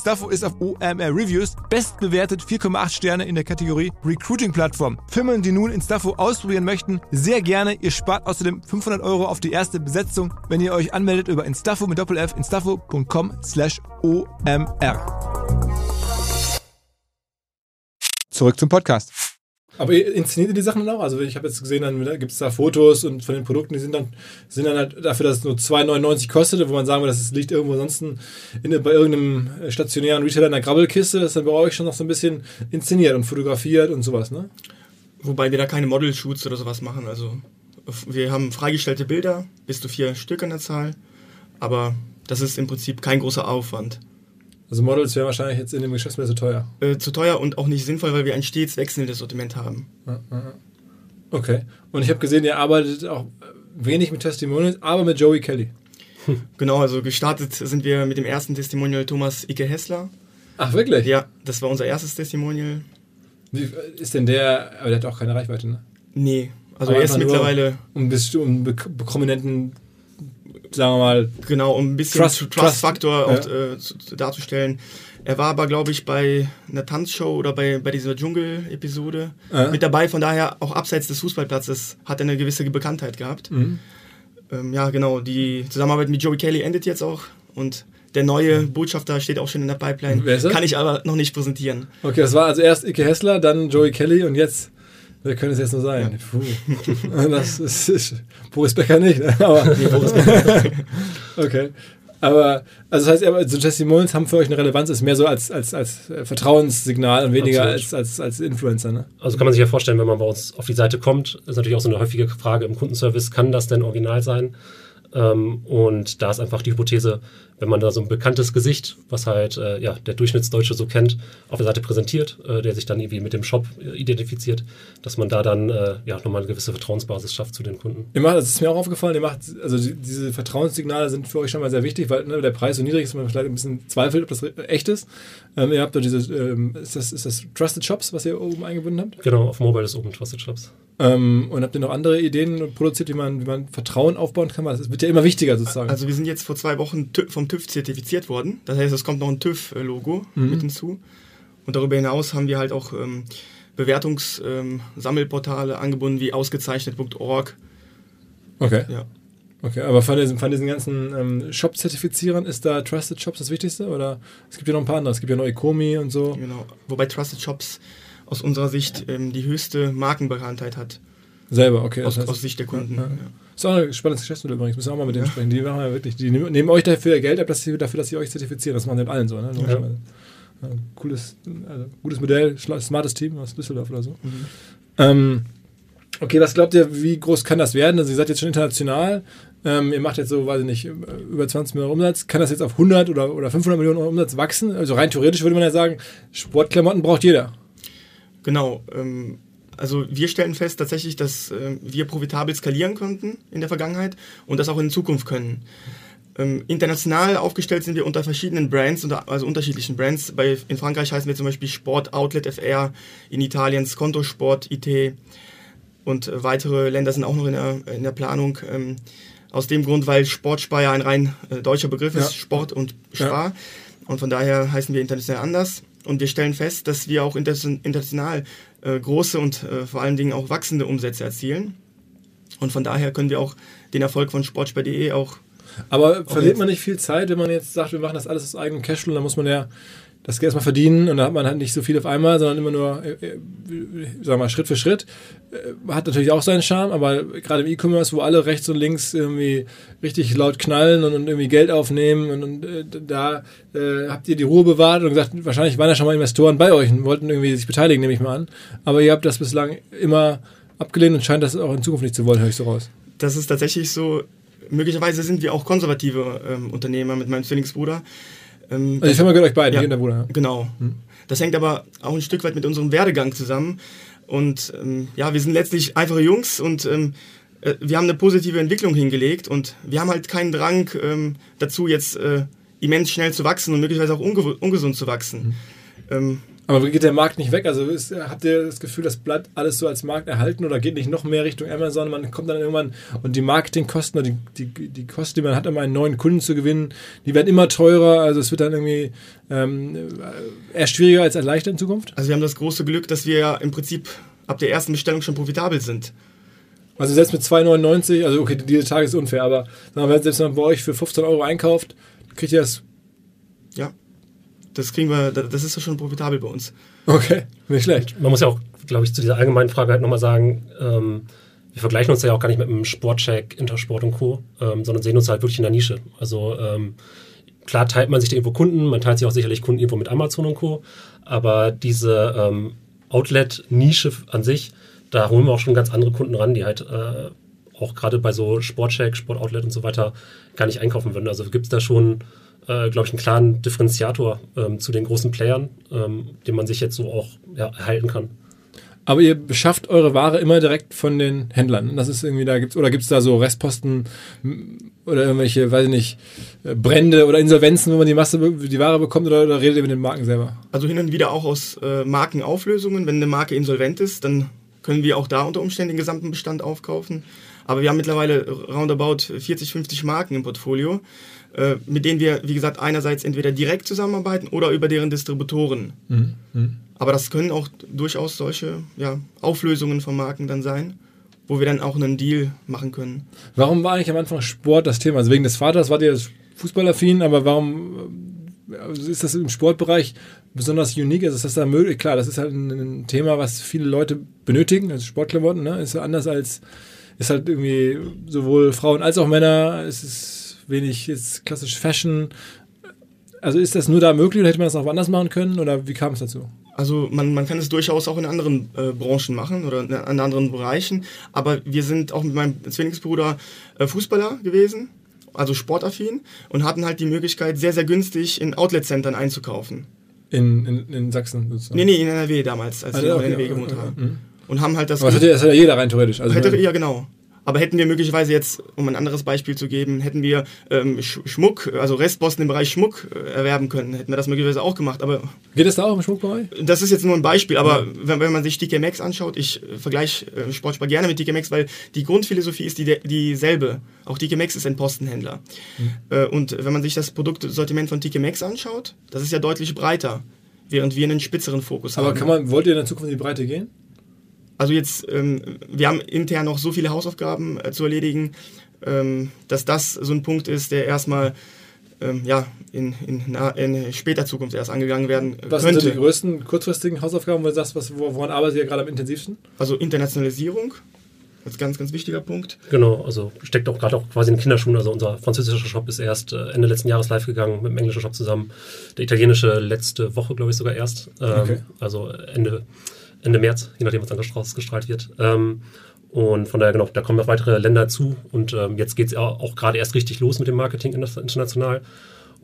Instaffo ist auf OMR Reviews bestbewertet 4,8 Sterne in der Kategorie Recruiting Plattform. Firmen, die nun Instaffo ausprobieren möchten, sehr gerne. Ihr spart außerdem 500 Euro auf die erste Besetzung, wenn ihr euch anmeldet über Instaffo mit Doppel-F instaffo.com slash OMR. Zurück zum Podcast. Aber inszeniert ihr die Sachen dann auch? Also ich habe jetzt gesehen, dann gibt es da Fotos und von den Produkten, die sind dann, sind dann halt dafür, dass es nur 2,99 kostet, wo man sagen würde, das liegt irgendwo sonst in, bei irgendeinem stationären Retailer in der Grabbelkiste, das ist dann bei euch schon noch so ein bisschen inszeniert und fotografiert und sowas, ne? Wobei wir da keine Model-Shoots oder sowas machen. Also wir haben freigestellte Bilder, bis zu vier Stück an der Zahl, aber das ist im Prinzip kein großer Aufwand. Also Models wären wahrscheinlich jetzt in dem Geschäftsmodell zu teuer. Äh, zu teuer und auch nicht sinnvoll, weil wir ein stets wechselndes Sortiment haben. Okay. Und ich habe gesehen, ihr arbeitet auch wenig mit Testimonials, aber mit Joey Kelly. Genau, also gestartet sind wir mit dem ersten Testimonial Thomas Icke Hessler. Ach, wirklich? Ja, das war unser erstes Testimonial. Wie ist denn der, aber der hat auch keine Reichweite, ne? Nee, also aber er ist mittlerweile... Um, um prominenten sagen wir mal. Genau, um ein bisschen Trust, Trust-Faktor Trust, ja. äh, darzustellen. Er war aber, glaube ich, bei einer Tanzshow oder bei, bei dieser Dschungel-Episode ja. mit dabei. Von daher, auch abseits des Fußballplatzes, hat er eine gewisse Bekanntheit gehabt. Mhm. Ähm, ja, genau. Die Zusammenarbeit mit Joey Kelly endet jetzt auch. Und der neue Botschafter steht auch schon in der Pipeline. Kann ich aber noch nicht präsentieren. Okay, das war also erst Ike Hessler, dann Joey Kelly und jetzt Wer könnte es jetzt nur sein? Puh. Das ist, ist Boris Becker nicht, ne? aber nee, Boris Becker. okay. Aber, also das heißt, aber so Testimonials haben für euch eine Relevanz, ist mehr so als, als, als Vertrauenssignal und weniger als, als, als Influencer, ne? Also kann man sich ja vorstellen, wenn man bei uns auf die Seite kommt, ist natürlich auch so eine häufige Frage im Kundenservice, kann das denn original sein? Ähm, und da ist einfach die Hypothese, wenn man da so ein bekanntes Gesicht, was halt äh, ja, der Durchschnittsdeutsche so kennt, auf der Seite präsentiert, äh, der sich dann irgendwie mit dem Shop äh, identifiziert, dass man da dann äh, ja, nochmal eine gewisse Vertrauensbasis schafft zu den Kunden. Ihr macht, das ist mir auch aufgefallen, ihr macht, also die, diese Vertrauenssignale sind für euch schon mal sehr wichtig, weil ne, der Preis so niedrig ist, man vielleicht ein bisschen zweifelt, ob das echt ist. Ähm, ihr habt da diese, ähm, ist, das, ist das Trusted Shops, was ihr oben eingebunden habt? Genau, auf Mobile ist oben Trusted Shops. Ähm, und habt ihr noch andere Ideen produziert, wie man, wie man Vertrauen aufbauen kann? Das wird ja immer wichtiger sozusagen. Also wir sind jetzt vor zwei Wochen vom TÜV zertifiziert worden. Das heißt, es kommt noch ein TÜV-Logo mhm. mit hinzu. Und darüber hinaus haben wir halt auch ähm, Bewertungssammelportale ähm, angebunden wie ausgezeichnet.org. Okay. Ja. Okay, aber von diesen, von diesen ganzen ähm, Shop-Zertifizierern ist da Trusted Shops das Wichtigste? Oder es gibt ja noch ein paar andere, es gibt ja noch Ecomi und so. Genau, wobei Trusted Shops aus unserer Sicht ähm, die höchste Markenbekanntheit hat. Selber, okay. Aus, heißt, aus Sicht der Kunden. Ja, ja. Ist auch ein spannendes Geschäftsmodell übrigens. Müssen wir auch mal mit denen sprechen. Die machen ja wirklich, die nehmen, nehmen euch dafür Geld ab, dass sie, dafür, dass sie euch zertifizieren. Das machen sie mit allen so, ne? Ja. Ja, cooles, also gutes Modell, smartes Team aus Düsseldorf oder so. Ähm, okay, was glaubt ihr, wie groß kann das werden? Also ihr seid jetzt schon international. Ähm, ihr macht jetzt so, weiß ich nicht, über 20 Millionen Umsatz. Kann das jetzt auf 100 oder, oder 500 Millionen Euro Umsatz wachsen? Also rein theoretisch würde man ja sagen, Sportklamotten braucht jeder. Genau. Ähm, also wir stellen fest tatsächlich, dass äh, wir profitabel skalieren konnten in der Vergangenheit und das auch in Zukunft können. Ähm, international aufgestellt sind wir unter verschiedenen Brands, unter, also unterschiedlichen Brands. Bei, in Frankreich heißen wir zum Beispiel Sport Outlet FR, in Italien Skonto Sport IT und äh, weitere Länder sind auch noch in der, in der Planung. Ähm, aus dem Grund, weil Sportspar ja ein rein äh, deutscher Begriff ist, Ja. Sport und Spar. Und von daher heißen wir international anders. Und wir stellen fest, dass wir auch inter international äh, große und äh, vor allen Dingen auch wachsende Umsätze erzielen. Und von daher können wir auch den Erfolg von sportspar.de auch Aber verliert man nicht viel Zeit, wenn man jetzt sagt, wir machen das alles aus eigenem Cashflow, dann muss man ja das Geld erstmal verdienen und dann hat man halt nicht so viel auf einmal, sondern immer nur, äh, äh, sagen wir mal, Schritt für Schritt. Äh, Hat natürlich auch seinen Charme, aber gerade im E-Commerce, wo alle rechts und links irgendwie richtig laut knallen und, und irgendwie Geld aufnehmen und, und äh, da äh, habt ihr die Ruhe bewahrt und gesagt, wahrscheinlich waren ja schon mal Investoren bei euch und wollten irgendwie sich beteiligen, nehme ich mal an. Aber ihr habt das bislang immer abgelehnt und scheint das auch in Zukunft nicht zu wollen, höre ich so raus. das ist tatsächlich so. Möglicherweise sind wir auch konservative ähm, Unternehmer mit meinem Zwillingsbruder. Ähm, Also die Firma gehört euch beiden, Ja. hier und der Bruder. ja. Genau. Das hängt aber auch ein Stück weit mit unserem Werdegang zusammen. Und ähm, ja, wir sind letztlich einfache Jungs und ähm, äh, wir haben eine positive Entwicklung hingelegt und wir haben halt keinen Drang ähm, dazu, jetzt äh, immens schnell zu wachsen und möglicherweise auch unge ungesund zu wachsen. Ähm, Aber geht der Markt nicht weg? Also ist, habt ihr das Gefühl, das bleibt alles so als Markt erhalten oder geht nicht noch mehr Richtung Amazon? Man kommt dann irgendwann und die Marketingkosten oder die, die, die Kosten, die man hat, um einen neuen Kunden zu gewinnen, die werden immer teurer. Also es wird dann irgendwie ähm, eher schwieriger als erleichtert in Zukunft. also wir haben das große Glück, dass wir ja im Prinzip ab der ersten Bestellung schon profitabel sind. Also selbst mit 2,99, also okay, diese Tage ist unfair, aber selbst wenn man bei euch für 15 Euro einkauft, kriegt ihr das. Das kriegen wir, da- das ist ja schon profitabel bei uns. Okay, nicht schlecht. Man muss ja auch, glaube ich, zu dieser allgemeinen Frage halt nochmal sagen, ähm, wir vergleichen uns ja auch gar nicht mit einem Sportcheck, Intersport und Co., ähm, sondern sehen uns halt wirklich in der Nische. Also ähm, klar teilt man sich da irgendwo Kunden, man teilt sich auch sicherlich Kunden irgendwo mit Amazon und Co., aber diese ähm, Outlet-Nische an sich, da holen wir auch schon ganz andere Kunden ran, die halt äh, auch gerade bei so Sportcheck, Sportoutlet und so weiter gar nicht einkaufen würden. Also gibt es da schon, äh, glaube ich, einen klaren Differenziator ähm, zu den großen Playern, ähm, den man sich jetzt so auch ja, erhalten kann. Aber ihr beschafft eure Ware immer direkt von den Händlern. Das ist irgendwie, da gibt's, oder gibt's da so Restposten oder irgendwelche, weiß ich nicht, äh, Brände oder Insolvenzen, wo man die Masse, die Ware bekommt oder, oder redet ihr mit den Marken selber? Also hin und wieder auch aus äh, Markenauflösungen. Wenn eine Marke insolvent ist, dann können wir auch da unter Umständen den gesamten Bestand aufkaufen. Aber wir haben mittlerweile roundabout 40, 50 Marken im Portfolio, mit denen wir, wie gesagt, einerseits entweder direkt zusammenarbeiten oder über deren Distributoren. Aber das können auch durchaus solche ja, Auflösungen von Marken dann sein, wo wir dann auch einen Deal machen können. Warum war eigentlich am Anfang Sport das Thema? Also wegen des Vaters wart ihr fußballaffin, aber warum äh, ist das im Sportbereich besonders unique? Also ist das da möglich? Klar, das ist halt ein, Thema, was viele Leute benötigen, also Sportklamotten, ne? Ist anders als, ist halt irgendwie sowohl Frauen als auch Männer, es ist wenig jetzt klassisch Fashion. Also ist das nur da möglich oder hätte man das auch anders machen können oder wie kam es dazu? Also man, man kann es durchaus auch in anderen äh, Branchen machen oder in, in anderen Bereichen. Aber wir sind auch mit meinem Zwillingsbruder äh, Fußballer gewesen, also sportaffin, und hatten halt die Möglichkeit, sehr, sehr günstig in Outlet-Centern einzukaufen. In, in, in Sachsen sozusagen. Nee, nee, in NRW damals, als Ah, wir okay, in NRW gewohnt okay, haben. mhm. Und haben halt das... Aber das hat, ja, das jeder rein theoretisch. Also Hätte, ja, genau. Aber hätten wir möglicherweise jetzt, um ein anderes Beispiel zu geben, hätten wir ähm, Sch Schmuck, also Restposten im Bereich Schmuck äh, erwerben können, hätten wir das möglicherweise auch gemacht. Aber geht das da auch im Schmuck bei euch? das ist jetzt nur ein Beispiel, aber wenn, wenn man sich TK Maxx anschaut, ich äh, vergleiche äh, Sportspar gerne mit TK Maxx, weil die Grundphilosophie ist die, dieselbe. Auch TK Maxx ist ein Postenhändler. Äh, und wenn man sich das Produktsortiment von TK Maxx anschaut, das ist ja deutlich breiter, während wir einen spitzeren Fokus Aber haben. kann man, wollt ihr in der Zukunft in die Breite gehen? Also jetzt, ähm, wir haben intern noch so viele Hausaufgaben äh, zu erledigen, ähm, dass das so ein Punkt ist, der erstmal ähm, ja, in, in, na, in später Zukunft erst angegangen werden äh, Was sind so könnte. die größten kurzfristigen Hausaufgaben, wo du sagst, was, wo- woran arbeitet ihr gerade am intensivsten? Also Internationalisierung Das ist ganz, ganz wichtiger Punkt. Genau, also steckt auch gerade auch quasi in den Kinderschuhen. Also unser französischer Shop ist erst äh, Ende letzten Jahres live gegangen mit dem englischen Shop zusammen. Der italienische letzte Woche, glaube ich, sogar erst. Ähm, okay. Also Ende, Ende März, je nachdem, was dann ausgestrahlt wird. Ähm, und von daher, genau, da kommen noch weitere Länder zu. Und ähm, jetzt geht es auch, auch gerade erst richtig los mit dem Marketing international.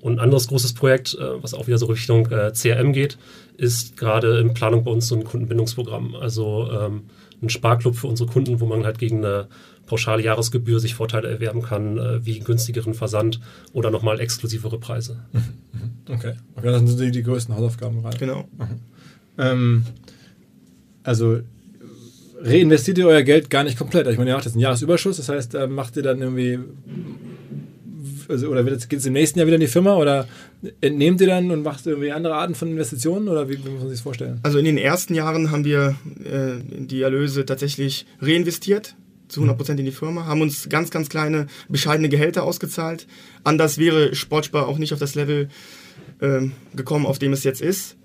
Und ein anderes großes Projekt, äh, was auch wieder so Richtung äh, CRM geht, ist gerade in Planung bei uns so ein Kundenbindungsprogramm. Also ähm, ein Sparclub für unsere Kunden, wo man halt gegen eine pauschale Jahresgebühr sich Vorteile erwerben kann, äh, wie günstigeren Versand oder nochmal exklusivere Preise. Mhm, mhm. Okay. okay, das sind die, die größten Hausaufgaben gerade. Genau. Mhm. Ähm, also reinvestiert ihr euer Geld gar nicht komplett. Ich meine, ihr macht jetzt einen Jahresüberschuss, das heißt, macht ihr dann irgendwie also, oder geht es im nächsten Jahr wieder in die Firma oder entnehmt ihr dann und macht irgendwie andere Arten von Investitionen oder wie, wie muss man sich das vorstellen? Also in den ersten Jahren haben wir äh, die Erlöse tatsächlich reinvestiert zu 100% in die Firma, haben uns ganz, ganz kleine, bescheidene Gehälter ausgezahlt. Anders wäre Sportspar auch nicht auf das Level ähm, gekommen, auf dem es jetzt ist.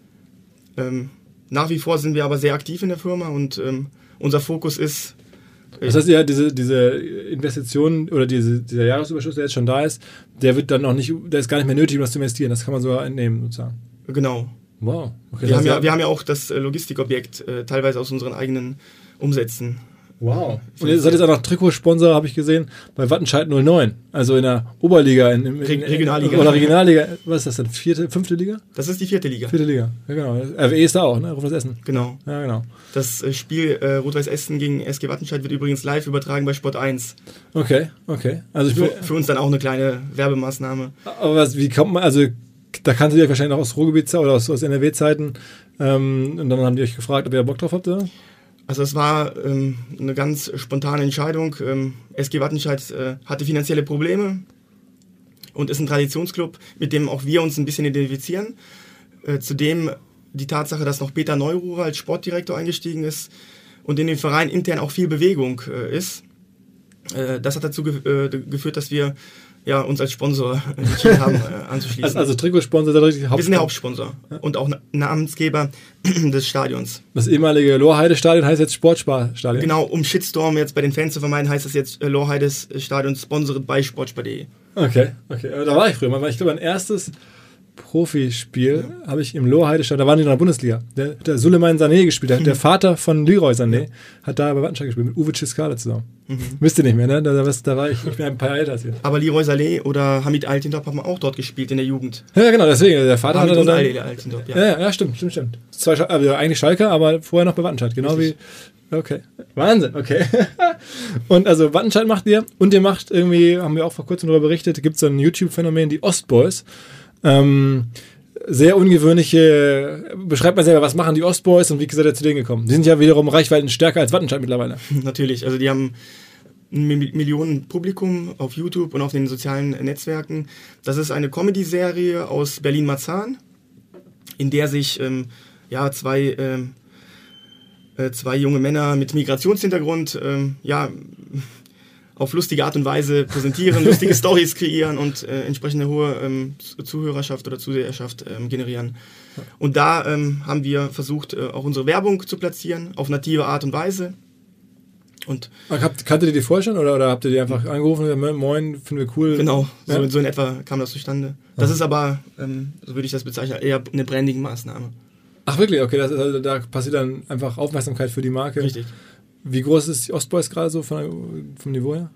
Ähm, nach wie vor sind wir aber sehr aktiv in der Firma und ähm, unser Fokus ist, das heißt ja, diese, diese Investition oder diese, dieser Jahresüberschuss, der jetzt schon da ist, der wird dann auch nicht, der ist gar nicht mehr nötig, um das zu investieren. Das kann man sogar entnehmen, sozusagen. Genau. Wow. Okay, wir, haben ja, wir haben ja auch das äh, Logistikobjekt äh, teilweise aus unseren eigenen Umsätzen Wow. Und ihr seid jetzt auch noch Trikotsponsor, habe ich gesehen, bei Wattenscheid 09. Also in der Oberliga. In, in, in, Regionalliga. Oder Regionalliga. Was ist das denn? Vierte, fünfte Liga? Das ist die vierte Liga. Vierte Liga. Ja, genau. RWE ist da auch, ne? Rot-Weiß Essen. Genau. Ja, genau. Das äh, Spiel äh, Rot-Weiß Essen gegen SG Wattenscheid wird übrigens live übertragen bei Sport 1. Okay, okay. Also für, für uns dann auch eine kleine Werbemaßnahme. Aber was, wie kommt man, also da kannst du dich wahrscheinlich noch aus Ruhrgebiet oder aus, aus NRW-Zeiten. Ähm, und dann haben die euch gefragt, ob ihr Bock drauf habt, oder? Also es war ähm, eine ganz spontane Entscheidung. Ähm, SG Wattenscheid äh, hatte finanzielle Probleme und ist ein Traditionsclub, mit dem auch wir uns ein bisschen identifizieren. Äh, zudem die Tatsache, dass noch Peter Neururer als Sportdirektor eingestiegen ist und in dem Verein intern auch viel Bewegung äh, ist. Äh, das hat dazu ge äh, geführt, dass wir ja, uns als Sponsor entschieden haben, äh, anzuschließen. Also, also Trikotsponsor ist richtig Hauptsponsor. Wir sind der Hauptsponsor ja. und auch Namensgeber des Stadions. Das ehemalige Lohrheide-Stadion heißt jetzt Sportspar-Stadion. Genau, um Shitstorm jetzt bei den Fans zu vermeiden, heißt das jetzt äh, Lohrheides Stadion sponsored bei sportspar.de. Okay, okay. Da war ich früher mal, weil ich glaube, mein erstes Profispiel ja. habe ich im Lohheide da waren die in der Bundesliga. Der, der Suleiman Sané gespielt, der, der Vater von Leroy Sané, hat da bei Wattenscheid gespielt, mit Uwe Ciscale zusammen. Mhm. Wisst ihr nicht mehr, ne? Da, da, da war ich, ich bin ein paar älter als ihr. Aber Leroy Sané oder Hamid Altintop haben auch dort gespielt in der Jugend. Ja, genau, deswegen, der Vater Hamid hat dann... Altintop, ja. ja. Ja, stimmt, stimmt, stimmt. Zwei, also eigentlich Schalke, aber vorher noch bei Wattenscheid, genau Richtig. wie... Okay. Wahnsinn, okay. und also Wattenscheid macht ihr und ihr macht irgendwie, haben wir auch vor kurzem darüber berichtet, gibt es so ein YouTube-Phänomen, die Ostboys. Ähm, sehr ungewöhnliche, beschreibt mal selber, was machen die Ostboys und wie seid ihr zu denen gekommen? Die sind ja wiederum Reichweiten stärker als Wattenscheid mittlerweile. Natürlich, also die haben ein Millionen Publikum auf YouTube und auf den sozialen Netzwerken. Das ist eine Comedy-Serie aus Berlin-Marzahn, in der sich ähm, ja, zwei, ähm, äh, zwei junge Männer mit Migrationshintergrund ähm, ja, auf lustige Art und Weise präsentieren, lustige Stories kreieren und äh, entsprechende hohe ähm, Zuhörerschaft oder Zuseherschaft ähm, generieren. Und da ähm, haben wir versucht, äh, auch unsere Werbung zu platzieren, auf native Art und Weise. Und Habt, kanntet ihr die vorher schon oder, oder habt ihr die einfach angerufen und gesagt, moin, finden wir cool? Genau, ja? so, so, in etwa kam das zustande. Das Aha. ist aber, ähm, so würde ich das bezeichnen, eher eine Branding-Maßnahme. Ach wirklich, okay, das ist, also, da passiert dann einfach Aufmerksamkeit für die Marke. Richtig. Wie groß ist die Ostboys gerade so von, vom Niveau her?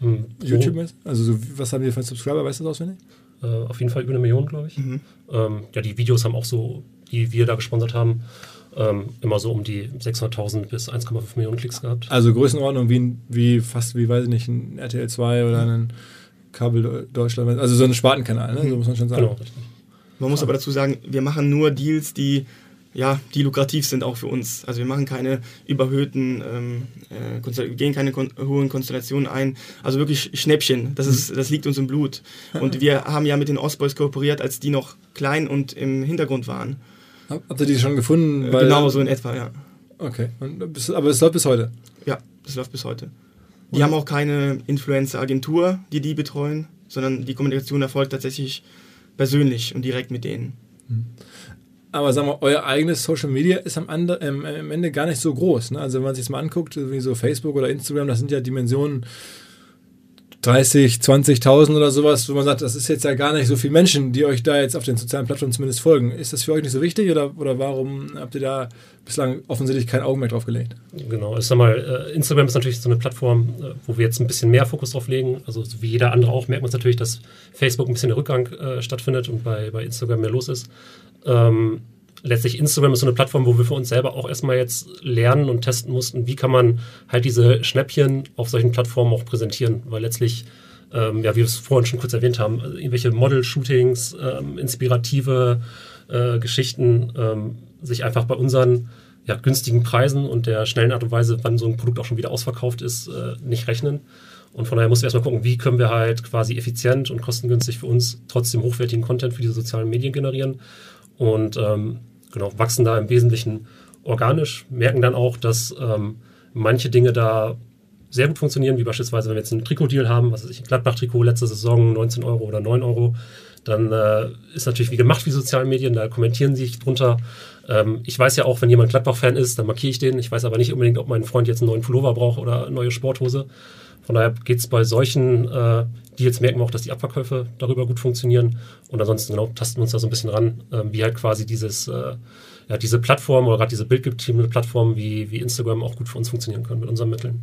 Hm, YouTube ist? Also so, was haben die für Subscriber, weißt du das auswendig? Äh, auf jeden Fall über eine Million, glaube ich. Mhm. Ähm, ja, die Videos haben auch so, die wir da gesponsert haben, ähm, immer so um die 600.000 bis 1,5 Millionen Klicks gehabt. Also Größenordnung wie, wie fast, wie weiß ich nicht, ein RTL 2 oder ein Kabel Deutschland, also so ein Spartenkanal, ne? so muss man schon sagen. Genau, richtig. Man muss aber dazu sagen, wir machen nur Deals, die ja, die lukrativ sind auch für uns. Also wir machen keine überhöhten, ähm, äh, gehen keine kon hohen Konstellationen ein. Also wirklich Schnäppchen. Das, ist, das liegt uns im Blut. Und wir haben ja mit den Ostboys kooperiert, als die noch klein und im Hintergrund waren. Habt ihr die schon gefunden? Äh, genau, so in etwa, ja. Okay, aber es läuft bis heute? Ja, das läuft bis heute. Die und? haben auch keine Influencer-Agentur, die die betreuen, sondern die Kommunikation erfolgt tatsächlich persönlich und direkt mit denen. Mhm. Aber sagen wir, euer eigenes Social Media ist am, Ende, ähm, am Ende gar nicht so groß. Ne? Also wenn man sich das mal anguckt, wie so Facebook oder Instagram, das sind ja Dimensionen 30, 20.000 oder sowas, wo man sagt, das ist jetzt ja gar nicht so viele Menschen, die euch da jetzt auf den sozialen Plattformen zumindest folgen. Ist das für euch nicht so wichtig oder, oder warum habt ihr da bislang offensichtlich kein Augenmerk drauf gelegt? Genau, ich sag mal, äh, Instagram ist natürlich so eine Plattform, äh, wo wir jetzt ein bisschen mehr Fokus drauf legen. Also wie jeder andere auch, merkt man natürlich, dass Facebook ein bisschen der Rückgang äh, stattfindet und bei, bei Instagram mehr los ist. Ähm, letztlich Instagram ist so eine Plattform, wo wir für uns selber auch erstmal jetzt lernen und testen mussten, wie kann man halt diese Schnäppchen auf solchen Plattformen auch präsentieren, weil letztlich, ähm, ja, wie wir es vorhin schon kurz erwähnt haben, also irgendwelche Model-Shootings, ähm, inspirative äh, Geschichten ähm, sich einfach bei unseren ja, günstigen Preisen und der schnellen Art und Weise, wann so ein Produkt auch schon wieder ausverkauft ist, äh, nicht rechnen. Und von daher mussten wir erstmal gucken, wie können wir halt quasi effizient und kostengünstig für uns trotzdem hochwertigen Content für diese sozialen Medien generieren. Und ähm, genau, wachsen da im Wesentlichen organisch, merken dann auch, dass ähm, manche Dinge da sehr gut funktionieren, wie beispielsweise, wenn wir jetzt einen Trikot-Deal haben, was weiß ich, ein Gladbach-Trikot letzte Saison 19 Euro oder 9 Euro, dann äh, ist natürlich wie gemacht wie sozialen Medien, da kommentieren sie sich drunter. Ähm, ich weiß ja auch, wenn jemand Gladbach-Fan ist, dann markiere ich den. Ich weiß aber nicht unbedingt, ob mein Freund jetzt einen neuen Pullover braucht oder eine neue Sporthose. Von daher geht es bei solchen äh, Deals merken wir auch, dass die Abverkäufe darüber gut funktionieren. Und ansonsten genau tasten wir uns da so ein bisschen ran, äh, wie halt quasi dieses, äh, ja, diese Plattform oder gerade diese bildgetriebene Plattform wie, wie Instagram auch gut für uns funktionieren können mit unseren Mitteln.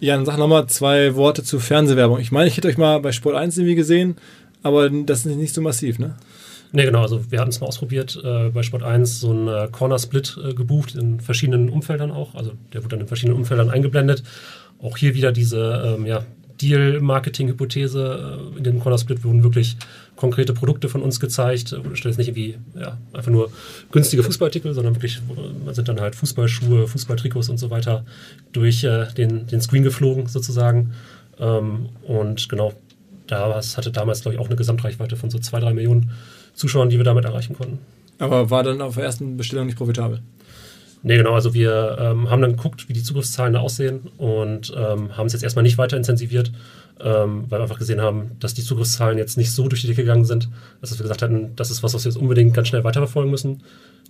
Jan, sag nochmal zwei Worte zu Fernsehwerbung. Ich meine, ich hätte euch mal bei Sport 1 irgendwie gesehen, aber das ist nicht so massiv, ne? Ne, genau. Also wir hatten es mal ausprobiert äh, bei Sport 1, so ein äh, Corner-Split äh, gebucht in verschiedenen Umfeldern auch. Also der wurde dann in verschiedenen Umfeldern eingeblendet. Auch hier wieder diese ähm, ja, Deal-Marketing-Hypothese. Äh, in dem Corner-Split wurden wirklich konkrete Produkte von uns gezeigt. Da steht jetzt nicht irgendwie ja, einfach nur günstige Fußballartikel, sondern wirklich sind dann halt Fußballschuhe, Fußballtrikots und so weiter durch äh, den, den Screen geflogen sozusagen. Ähm, und genau, das hatte damals, glaube ich, auch eine Gesamtreichweite von so zwei, drei Millionen Zuschauern, die wir damit erreichen konnten. Aber war dann auf der ersten Bestellung nicht profitabel? Nee, genau. Also wir ähm, haben dann geguckt, wie die Zugriffszahlen da aussehen und ähm, haben es jetzt erstmal nicht weiter intensiviert, ähm, weil wir einfach gesehen haben, dass die Zugriffszahlen jetzt nicht so durch die Decke gegangen sind, dass wir gesagt hatten, das ist was, was wir jetzt unbedingt ganz schnell weiterverfolgen müssen.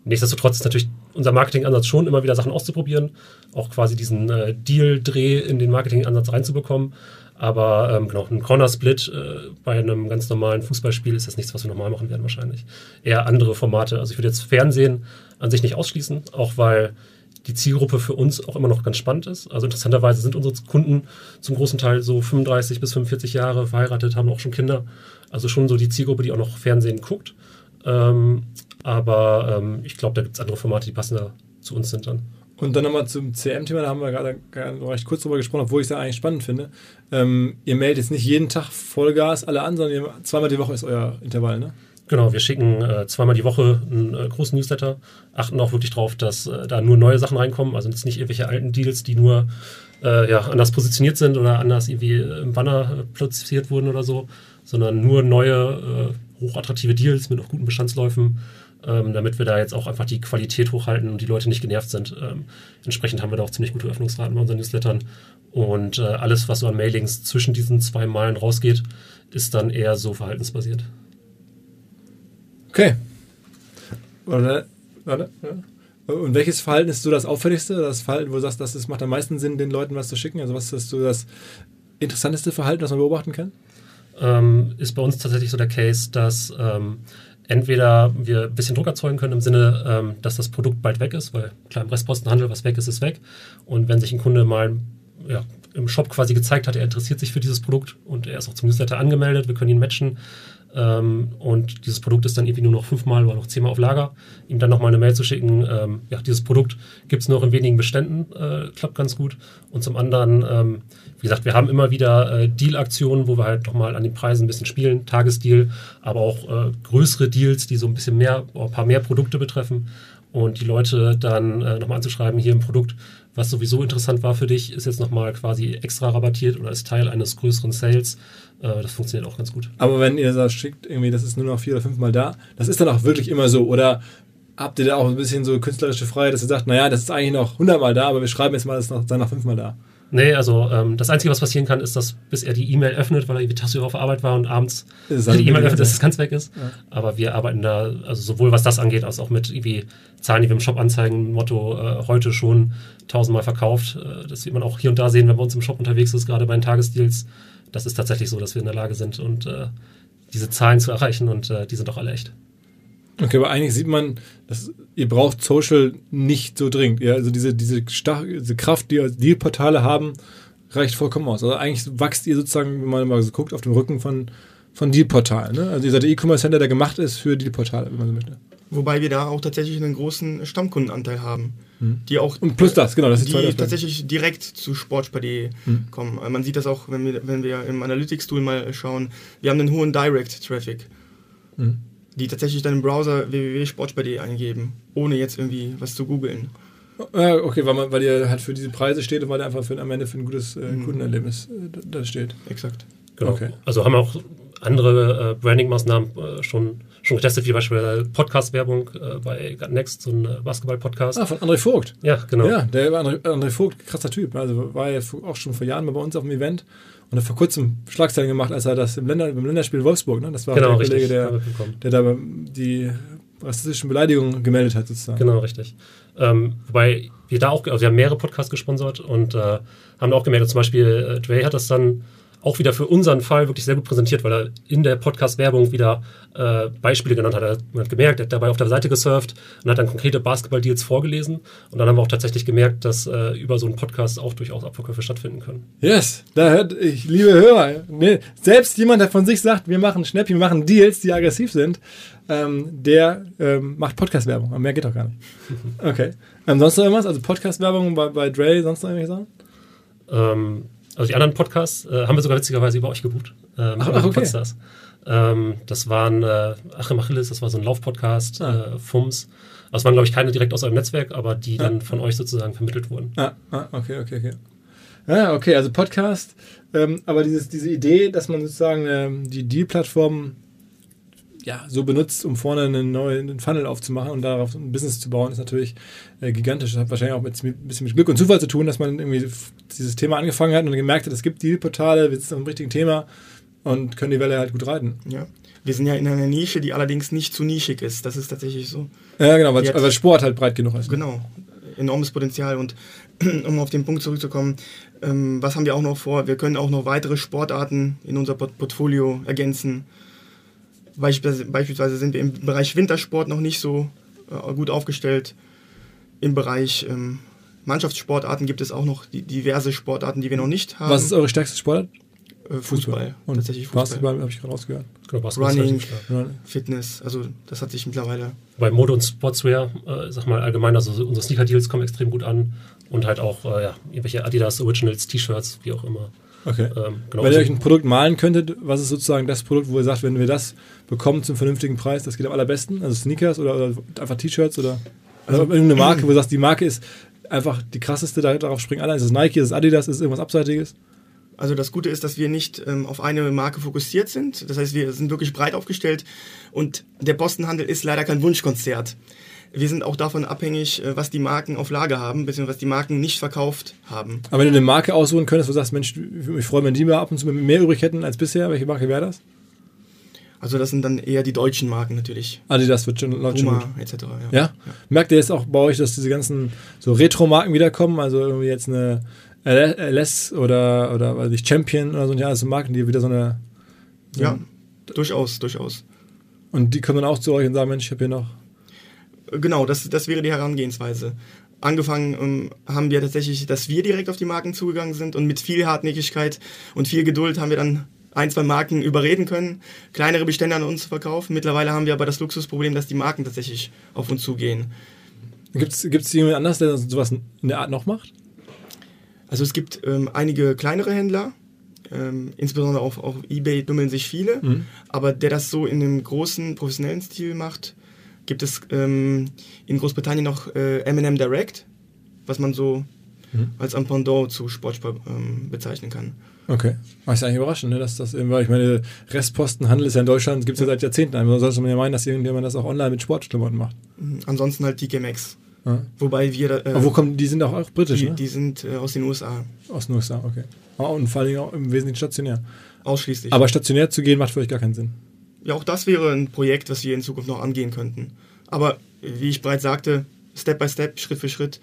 Nichtsdestotrotz ist natürlich unser Marketingansatz schon immer wieder Sachen auszuprobieren, auch quasi diesen äh, Deal-Dreh in den Marketingansatz reinzubekommen. Aber ähm, genau, ein Corner-Split äh, bei einem ganz normalen Fußballspiel ist jetzt nichts, was wir nochmal machen werden wahrscheinlich. Eher andere Formate. Also ich würde jetzt Fernsehen an sich nicht ausschließen, auch weil die Zielgruppe für uns auch immer noch ganz spannend ist. Also interessanterweise sind unsere Kunden zum großen Teil so 35 bis 45 Jahre verheiratet, haben auch schon Kinder. Also schon so die Zielgruppe, die auch noch Fernsehen guckt. Ähm, aber ähm, ich glaube, da gibt es andere Formate, die passender zu uns sind dann. Und dann nochmal zum CM-Thema, da haben wir gerade recht kurz drüber gesprochen, obwohl ich es ja eigentlich spannend finde. Ähm, ihr meldet jetzt nicht jeden Tag Vollgas alle an, sondern ihr, zweimal die Woche ist euer Intervall, ne? Genau, wir schicken äh, zweimal die Woche einen äh, großen Newsletter, achten auch wirklich drauf, dass äh, da nur neue Sachen reinkommen, also jetzt nicht irgendwelche alten Deals, die nur äh, ja, anders positioniert sind oder anders irgendwie im Banner äh, platziert wurden oder so, sondern nur neue, äh, hochattraktive Deals mit auch guten Bestandsläufen ähm, damit wir da jetzt auch einfach die Qualität hochhalten und die Leute nicht genervt sind. Ähm, entsprechend haben wir da auch ziemlich gute Öffnungsraten bei unseren Newslettern. Und äh, alles, was so an Mailings zwischen diesen zwei Malen rausgeht, ist dann eher so verhaltensbasiert. Okay. Warte, warte. Und welches Verhalten ist so das auffälligste? Das Verhalten, wo du sagst, das macht am meisten Sinn, den Leuten was zu schicken? Also was ist so das interessanteste Verhalten, das man beobachten kann? ähm, ist bei uns tatsächlich so der Case, dass ähm, entweder wir ein bisschen Druck erzeugen können im Sinne, ähm, dass das Produkt bald weg ist, weil klar im Restpostenhandel, was weg ist, ist weg. Und wenn sich ein Kunde mal ja, im Shop quasi gezeigt hat, er interessiert sich für dieses Produkt und er ist auch zum Newsletter angemeldet, wir können ihn matchen. Ähm, und dieses Produkt ist dann irgendwie nur noch fünfmal oder noch zehnmal auf Lager. Ihm dann nochmal eine Mail zu schicken, ähm, ja, dieses Produkt gibt es noch in wenigen Beständen, äh, klappt ganz gut. Und zum anderen, ähm, wie gesagt, wir haben immer wieder äh, Deal-Aktionen, wo wir halt nochmal an den Preisen ein bisschen spielen, Tagesdeal, aber auch äh, größere Deals, die so ein bisschen mehr, ein paar mehr Produkte betreffen. Und die Leute dann äh, nochmal anzuschreiben, hier ein Produkt, was sowieso interessant war für dich, ist jetzt nochmal quasi extra rabattiert oder ist Teil eines größeren Sales. Äh, das funktioniert auch ganz gut. Aber wenn ihr das schickt, irgendwie, das ist nur noch vier oder fünfmal da, das ist dann auch wirklich immer so. Oder habt ihr da auch ein bisschen so künstlerische Freiheit, dass ihr sagt, naja, das ist eigentlich noch hundertmal da, aber wir schreiben jetzt mal, das ist noch, dann noch fünfmal da? Nee, also ähm, das Einzige, was passieren kann, ist, dass bis er die E-Mail öffnet, weil er irgendwie tagsüber auf Arbeit war und abends die E-Mail öffnet, dass es ganz weg ist. Ja. Aber wir arbeiten da, also sowohl was das angeht, als auch mit irgendwie Zahlen, die wir im Shop anzeigen, Motto äh, heute schon tausendmal verkauft. Äh, das sieht man auch hier und da sehen, wenn man uns im Shop unterwegs ist, gerade bei den Tagesdeals. Das ist tatsächlich so, dass wir in der Lage sind und äh, diese Zahlen zu erreichen und äh, die sind auch alle echt. Okay, aber eigentlich sieht man, dass ihr braucht Social nicht so dringend. Ja, also diese, diese, diese Kraft, die die Portale haben, reicht vollkommen aus. Also eigentlich wächst ihr sozusagen, wenn man mal so guckt, auf dem Rücken von, von Deal-Portalen. Ne? Also ihr seid der E-Commerce-Center, der gemacht ist für Deal-Portale, wenn man so möchte. Wobei wir da auch tatsächlich einen großen Stammkundenanteil haben. Hm. Die auch, Und plus das, genau. Das ist die tatsächlich direkt zu Sportspar.de hm. kommen. Man sieht das auch, wenn wir, wenn wir im Analytics-Tool mal schauen. Wir haben einen hohen Direct-Traffic. Hm die tatsächlich dann im Browser www.sportspar.de eingeben, ohne jetzt irgendwie was zu googeln. Ja, okay, weil, man, weil ihr halt für diese Preise steht und weil ihr einfach für, am Ende für ein gutes äh, mhm. Kundenerlebnis äh, da steht. Exakt. Genau. Okay. Also haben wir auch andere äh, Branding-Maßnahmen äh, schon, schon getestet, wie beispielsweise Podcast-Werbung äh, bei Next, so ein äh, Basketball-Podcast. Ah, von André Vogt. Ja, genau. Ja, der André, André Vogt, krasser Typ. Also war ja auch schon vor Jahren mal bei uns auf dem Event und hat vor kurzem Schlagzeilen gemacht, als er das im, Länder, im Länderspiel Wolfsburg, ne? das war genau, der Kollege, der, der da die rassistischen Beleidigungen gemeldet hat sozusagen. Genau, richtig. Ähm, wobei wir da auch, also wir haben mehrere Podcasts gesponsert und äh, haben auch gemerkt, zum Beispiel äh, Dre hat das dann auch wieder für unseren Fall wirklich sehr gut präsentiert, weil er in der Podcast-Werbung wieder äh, Beispiele genannt hat. Er hat gemerkt, er hat dabei auf der Seite gesurft und hat dann konkrete Basketball-Deals vorgelesen. Und dann haben wir auch tatsächlich gemerkt, dass äh, über so einen Podcast auch durchaus Abverkäufe stattfinden können. Yes, da hört ich, liebe Hörer, ne, selbst jemand, der von sich sagt, wir machen Schnäppchen, wir machen Deals, die aggressiv sind, ähm, der ähm, macht Podcast-Werbung. Aber mehr geht doch gar nicht. Okay. Ähm, sonst noch irgendwas? Also Podcast-Werbung bei, bei Dre, sonst noch irgendwelche Sachen? Ähm, also die anderen Podcasts äh, haben wir sogar witzigerweise über euch gebucht. Ähm, ach, okay. Ähm, das waren äh, Achim Achilles, das war so ein Laufpodcast, ah. äh, FUMS. Das waren, glaube ich, keine direkt aus eurem Netzwerk, aber die ah. dann von euch sozusagen vermittelt wurden. Ah, ah okay, okay, okay. Ja, okay, also Podcast, ähm, aber dieses, diese Idee, dass man sozusagen ähm, die Deal-Plattform ja, so benutzt, um vorne einen neuen Funnel aufzumachen und darauf ein Business zu bauen, ist natürlich äh, gigantisch. Das hat wahrscheinlich auch mit, ein bisschen mit Glück und Zufall zu tun, dass man irgendwie dieses Thema angefangen hat und gemerkt hat, es gibt Deal-Portale, wir sind auf dem richtigen Thema und können die Welle halt gut reiten. Ja. Wir sind ja in einer Nische, die allerdings nicht zu nischig ist. Das ist tatsächlich so. Ja, genau, weil, weil Sport halt breit genug ist. Genau, enormes Potenzial. Und um auf den Punkt zurückzukommen, ähm, was haben wir auch noch vor? Wir können auch noch weitere Sportarten in unser Portfolio ergänzen. Beispielsweise sind wir im Bereich Wintersport noch nicht so äh, gut aufgestellt. Im Bereich ähm, Mannschaftssportarten gibt es auch noch die, diverse Sportarten, die wir noch nicht haben. Was ist eure stärkste Sportart? Äh, Fußball. Und tatsächlich Fußball. Basketball habe ich gerade rausgehört. Genau, Running, Fitness, also das hat sich mittlerweile. Bei Mode und Sportswear, äh, sag mal allgemein, also unsere Sneaker-Deals kommen extrem gut an und halt auch äh, ja, irgendwelche Adidas Originals, T-Shirts, wie auch immer. Okay. Ähm, genau wenn ihr euch ein Produkt malen könntet, was ist sozusagen das Produkt, wo ihr sagt, wenn wir das bekommen zum vernünftigen Preis, das geht am allerbesten? Also Sneakers oder, oder einfach T-Shirts oder also irgendeine Marke, wo du sagst, die Marke ist einfach die krasseste, darauf springen alle. Ist es Nike, ist es Adidas, ist es irgendwas Abseitiges? Also das Gute ist, dass wir nicht ähm, auf eine Marke fokussiert sind. Das heißt, wir sind wirklich breit aufgestellt und der Postenhandel ist leider kein Wunschkonzert wir sind auch davon abhängig, äh, was die Marken auf Lager haben, beziehungsweise was die Marken nicht verkauft haben. Aber wenn du eine Marke aussuchen könntest, wo du sagst, Mensch, ich würde mich wenn die mal ab und zu mehr übrig hätten als bisher, welche Marke wäre das? Also das sind dann eher die deutschen Marken natürlich. Adidas wird schon laut Puma, etc. Ja. ja. Merkt ihr jetzt auch bei euch, dass diese ganzen so Retro-Marken wiederkommen? Also irgendwie jetzt eine LS oder, oder weiß ich, Champion oder so, ja, also Marken, die wieder so eine Ja, durchaus, durchaus. Und die kommen dann auch zu euch und sagen, Mensch, ich habe hier noch. Genau, das, das wäre die Herangehensweise. Angefangen ähm, haben wir tatsächlich, dass wir direkt auf die Marken zugegangen sind und mit viel Hartnäckigkeit und viel Geduld haben wir dann ein, zwei Marken überreden können, kleinere Bestände an uns zu verkaufen. Mittlerweile haben wir aber das Luxusproblem, dass die Marken tatsächlich auf uns zugehen. Gibt es jemand anders, der sowas in der Art noch macht? Also es gibt ähm, einige kleinere Händler, ähm, insbesondere auf, auf Ebay dummeln sich viele, mhm. aber der das so in einem großen, professionellen Stil macht, gibt es ähm, in Großbritannien noch äh, M&M Direct, was man so mhm. als ein Pendant zu Sportspar ähm, bezeichnen kann. Okay. Das ist eigentlich überraschend, ne? dass das weil ich meine, Restpostenhandel ist ja in Deutschland, gibt es ja seit Jahrzehnten. Aber sollte man ja meinen, dass irgendjemand das auch online mit Sportklamotten macht. Mhm. Ansonsten halt TK Maxx. Ja. Wobei wir. Äh, Aber wo kommen die sind auch, auch britisch, die, ne? Die sind äh, aus den USA. Aus den USA, okay. Oh, und vor allem auch im Wesentlichen stationär. Ausschließlich. Aber stationär zu gehen macht für euch gar keinen Sinn. Ja, auch das wäre ein Projekt, was wir in Zukunft noch angehen könnten. Aber wie ich bereits sagte, Step by Step, Schritt für Schritt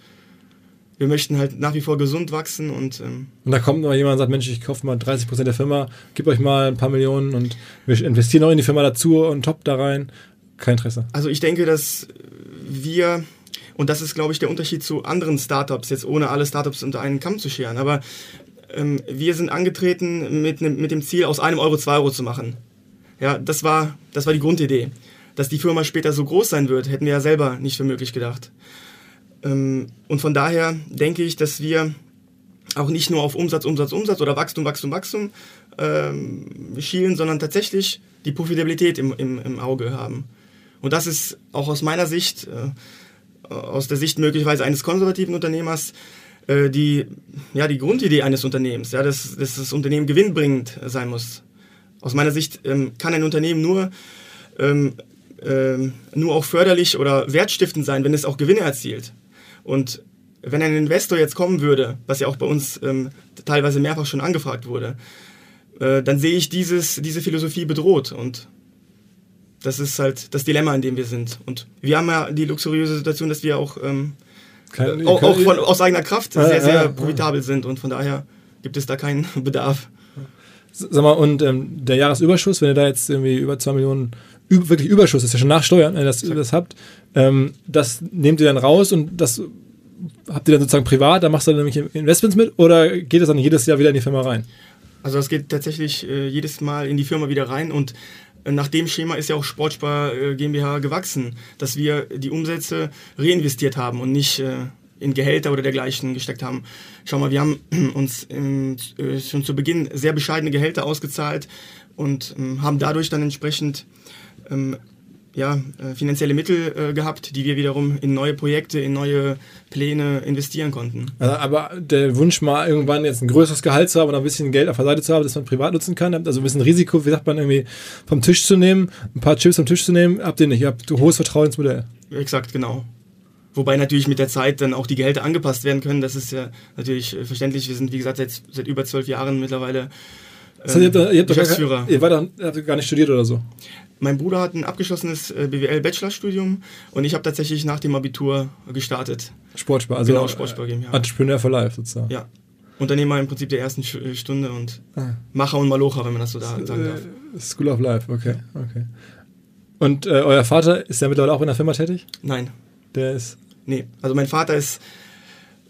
wir möchten halt nach wie vor gesund wachsen und. Ähm und da kommt mal jemand und sagt: Mensch, ich kaufe mal 30 Prozent der Firma, gib euch mal ein paar Millionen und wir investieren auch in die Firma dazu und top da rein. Kein Interesse. Also, ich denke, dass wir, und das ist, glaube ich, der Unterschied zu anderen Startups, jetzt ohne alle Startups unter einen Kamm zu scheren, aber ähm, wir sind angetreten mit, ne, mit dem Ziel, aus einem Euro zwei Euro zu machen. Ja, das war, das war die Grundidee. Dass die Firma später so groß sein wird, hätten wir ja selber nicht für möglich gedacht. Ähm, und von daher denke ich, dass wir auch nicht nur auf Umsatz, Umsatz, Umsatz oder Wachstum, Wachstum, Wachstum ähm, schielen, sondern tatsächlich die Profitabilität im, im, im Auge haben. Und das ist auch aus meiner Sicht, äh, aus der Sicht möglicherweise eines konservativen Unternehmers, äh, die, ja, die Grundidee eines Unternehmens, ja, dass, dass das Unternehmen gewinnbringend sein muss. Aus meiner Sicht ähm, kann ein Unternehmen nur, ähm, ähm, nur auch förderlich oder wertstiftend sein, wenn es auch Gewinne erzielt. Und wenn ein Investor jetzt kommen würde, was ja auch bei uns ähm, teilweise mehrfach schon angefragt wurde, äh, dann sehe ich dieses, diese Philosophie bedroht. Und das ist halt das Dilemma, in dem wir sind. Und wir haben ja die luxuriöse Situation, dass wir auch, ähm, äh, auch, auch von, aus eigener Kraft sehr, sehr profitabel sind. Und von daher gibt es da keinen Bedarf. Sag mal, und ähm, der Jahresüberschuss, wenn ihr da jetzt irgendwie über 2 Millionen wirklich Überschuss, das ist ja schon nach Steuern, wenn ihr das, das habt, ähm, das nehmt ihr dann raus und das habt ihr dann sozusagen privat, da machst du dann nämlich Investments mit oder geht das dann jedes Jahr wieder in die Firma rein? Also es geht tatsächlich äh, jedes Mal in die Firma wieder rein und äh, nach dem Schema ist ja auch Sportspar äh, GmbH gewachsen, dass wir die Umsätze reinvestiert haben und nicht äh, in Gehälter oder dergleichen gesteckt haben. Schau mal, wir haben uns im, äh, schon zu Beginn sehr bescheidene Gehälter ausgezahlt und ähm, haben dadurch dann entsprechend ähm, ja, äh, finanzielle Mittel äh, gehabt, die wir wiederum in neue Projekte, in neue Pläne investieren konnten. Also, aber der Wunsch mal irgendwann jetzt ein größeres Gehalt zu haben oder ein bisschen Geld auf der Seite zu haben, das man privat nutzen kann, also ein bisschen Risiko, wie sagt man, irgendwie vom Tisch zu nehmen, ein paar Chips vom Tisch zu nehmen, habt ihr nicht. Ihr habt hohes Vertrauen ins Modell. Exakt, genau. Wobei natürlich mit der Zeit dann auch die Gehälter angepasst werden können. Das ist ja natürlich äh, verständlich. Wir sind, wie gesagt, seit, seit über zwölf Jahren mittlerweile das heißt, ihr, habt, ihr, habt Geschäftsführer. Gar, ihr war dann, habt gar nicht studiert oder so? Mein Bruder hat ein abgeschlossenes äh, BWL-Bachelorstudium und ich habe tatsächlich nach dem Abitur gestartet. Sportspar, also genau, Sportspar GmbH. Entrepreneur for Life sozusagen. Ja. Unternehmer im Prinzip der ersten äh, Stunde und ah. Macher und Malocher, wenn man das so da sagen darf. School of Life, okay. okay. Und äh, euer Vater ist ja mittlerweile auch in der Firma tätig? Nein. Der ist. Nee, also mein Vater ist,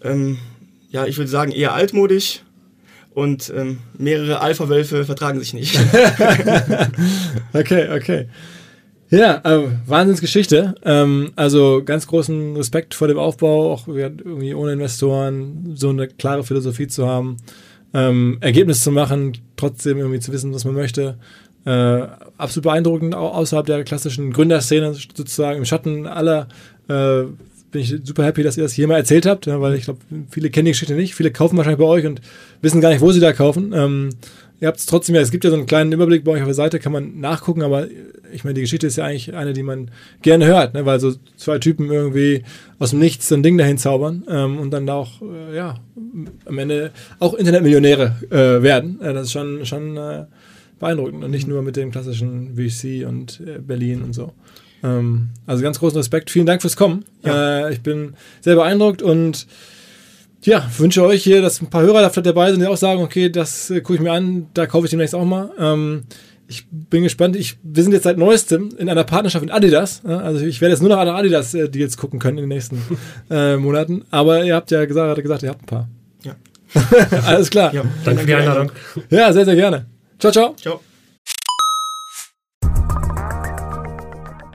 ähm, ja, ich würde sagen, eher altmodisch und ähm, mehrere Alpha-Wölfe vertragen sich nicht. okay, okay. Ja, äh, Wahnsinnsgeschichte. Ähm, also ganz großen Respekt vor dem Aufbau, auch irgendwie ohne Investoren so eine klare Philosophie zu haben, ähm, Ergebnis zu machen, trotzdem irgendwie zu wissen, was man möchte. Äh, absolut beeindruckend, außerhalb der klassischen Gründerszene sozusagen im Schatten aller äh, bin ich super happy, dass ihr das hier mal erzählt habt, weil ich glaube, viele kennen die Geschichte nicht. Viele kaufen wahrscheinlich bei euch und wissen gar nicht, wo sie da kaufen. Ähm, ihr habt es trotzdem ja, es gibt ja so einen kleinen Überblick bei euch auf der Seite, kann man nachgucken, aber ich meine, die Geschichte ist ja eigentlich eine, die man gerne hört, ne, weil so zwei Typen irgendwie aus dem Nichts so ein Ding dahin zaubern ähm, und dann auch, äh, ja, am Ende auch Internetmillionäre äh, werden. Äh, das ist schon, schon äh, beeindruckend und nicht nur mit dem klassischen VC und äh, Berlin und so. Ähm, also ganz großen Respekt. Vielen Dank fürs Kommen. Ja. Äh, ich bin sehr beeindruckt und ja, wünsche euch hier, dass ein paar Hörer da vielleicht dabei sind, die auch sagen, okay, das äh, gucke ich mir an, da kaufe ich demnächst auch mal. Ähm, ich bin gespannt. Ich, wir sind jetzt seit neuestem in einer Partnerschaft mit Adidas. Also ich werde jetzt nur noch Adidas äh, Deals gucken können in den nächsten äh, Monaten. Aber ihr habt ja gesagt, gesagt, ihr habt ein paar. Ja. Alles klar. ja. Danke für die Einladung. Ja, sehr, sehr gerne. Ciao, ciao. Ciao.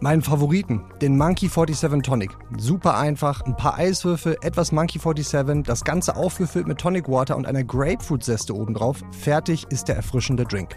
Meinen Favoriten, den Monkey 47 Tonic. Super einfach, ein paar Eiswürfel, etwas Monkey 47, das Ganze aufgefüllt mit Tonic Water und einer Grapefruit-Zeste obendrauf. Fertig ist der erfrischende Drink.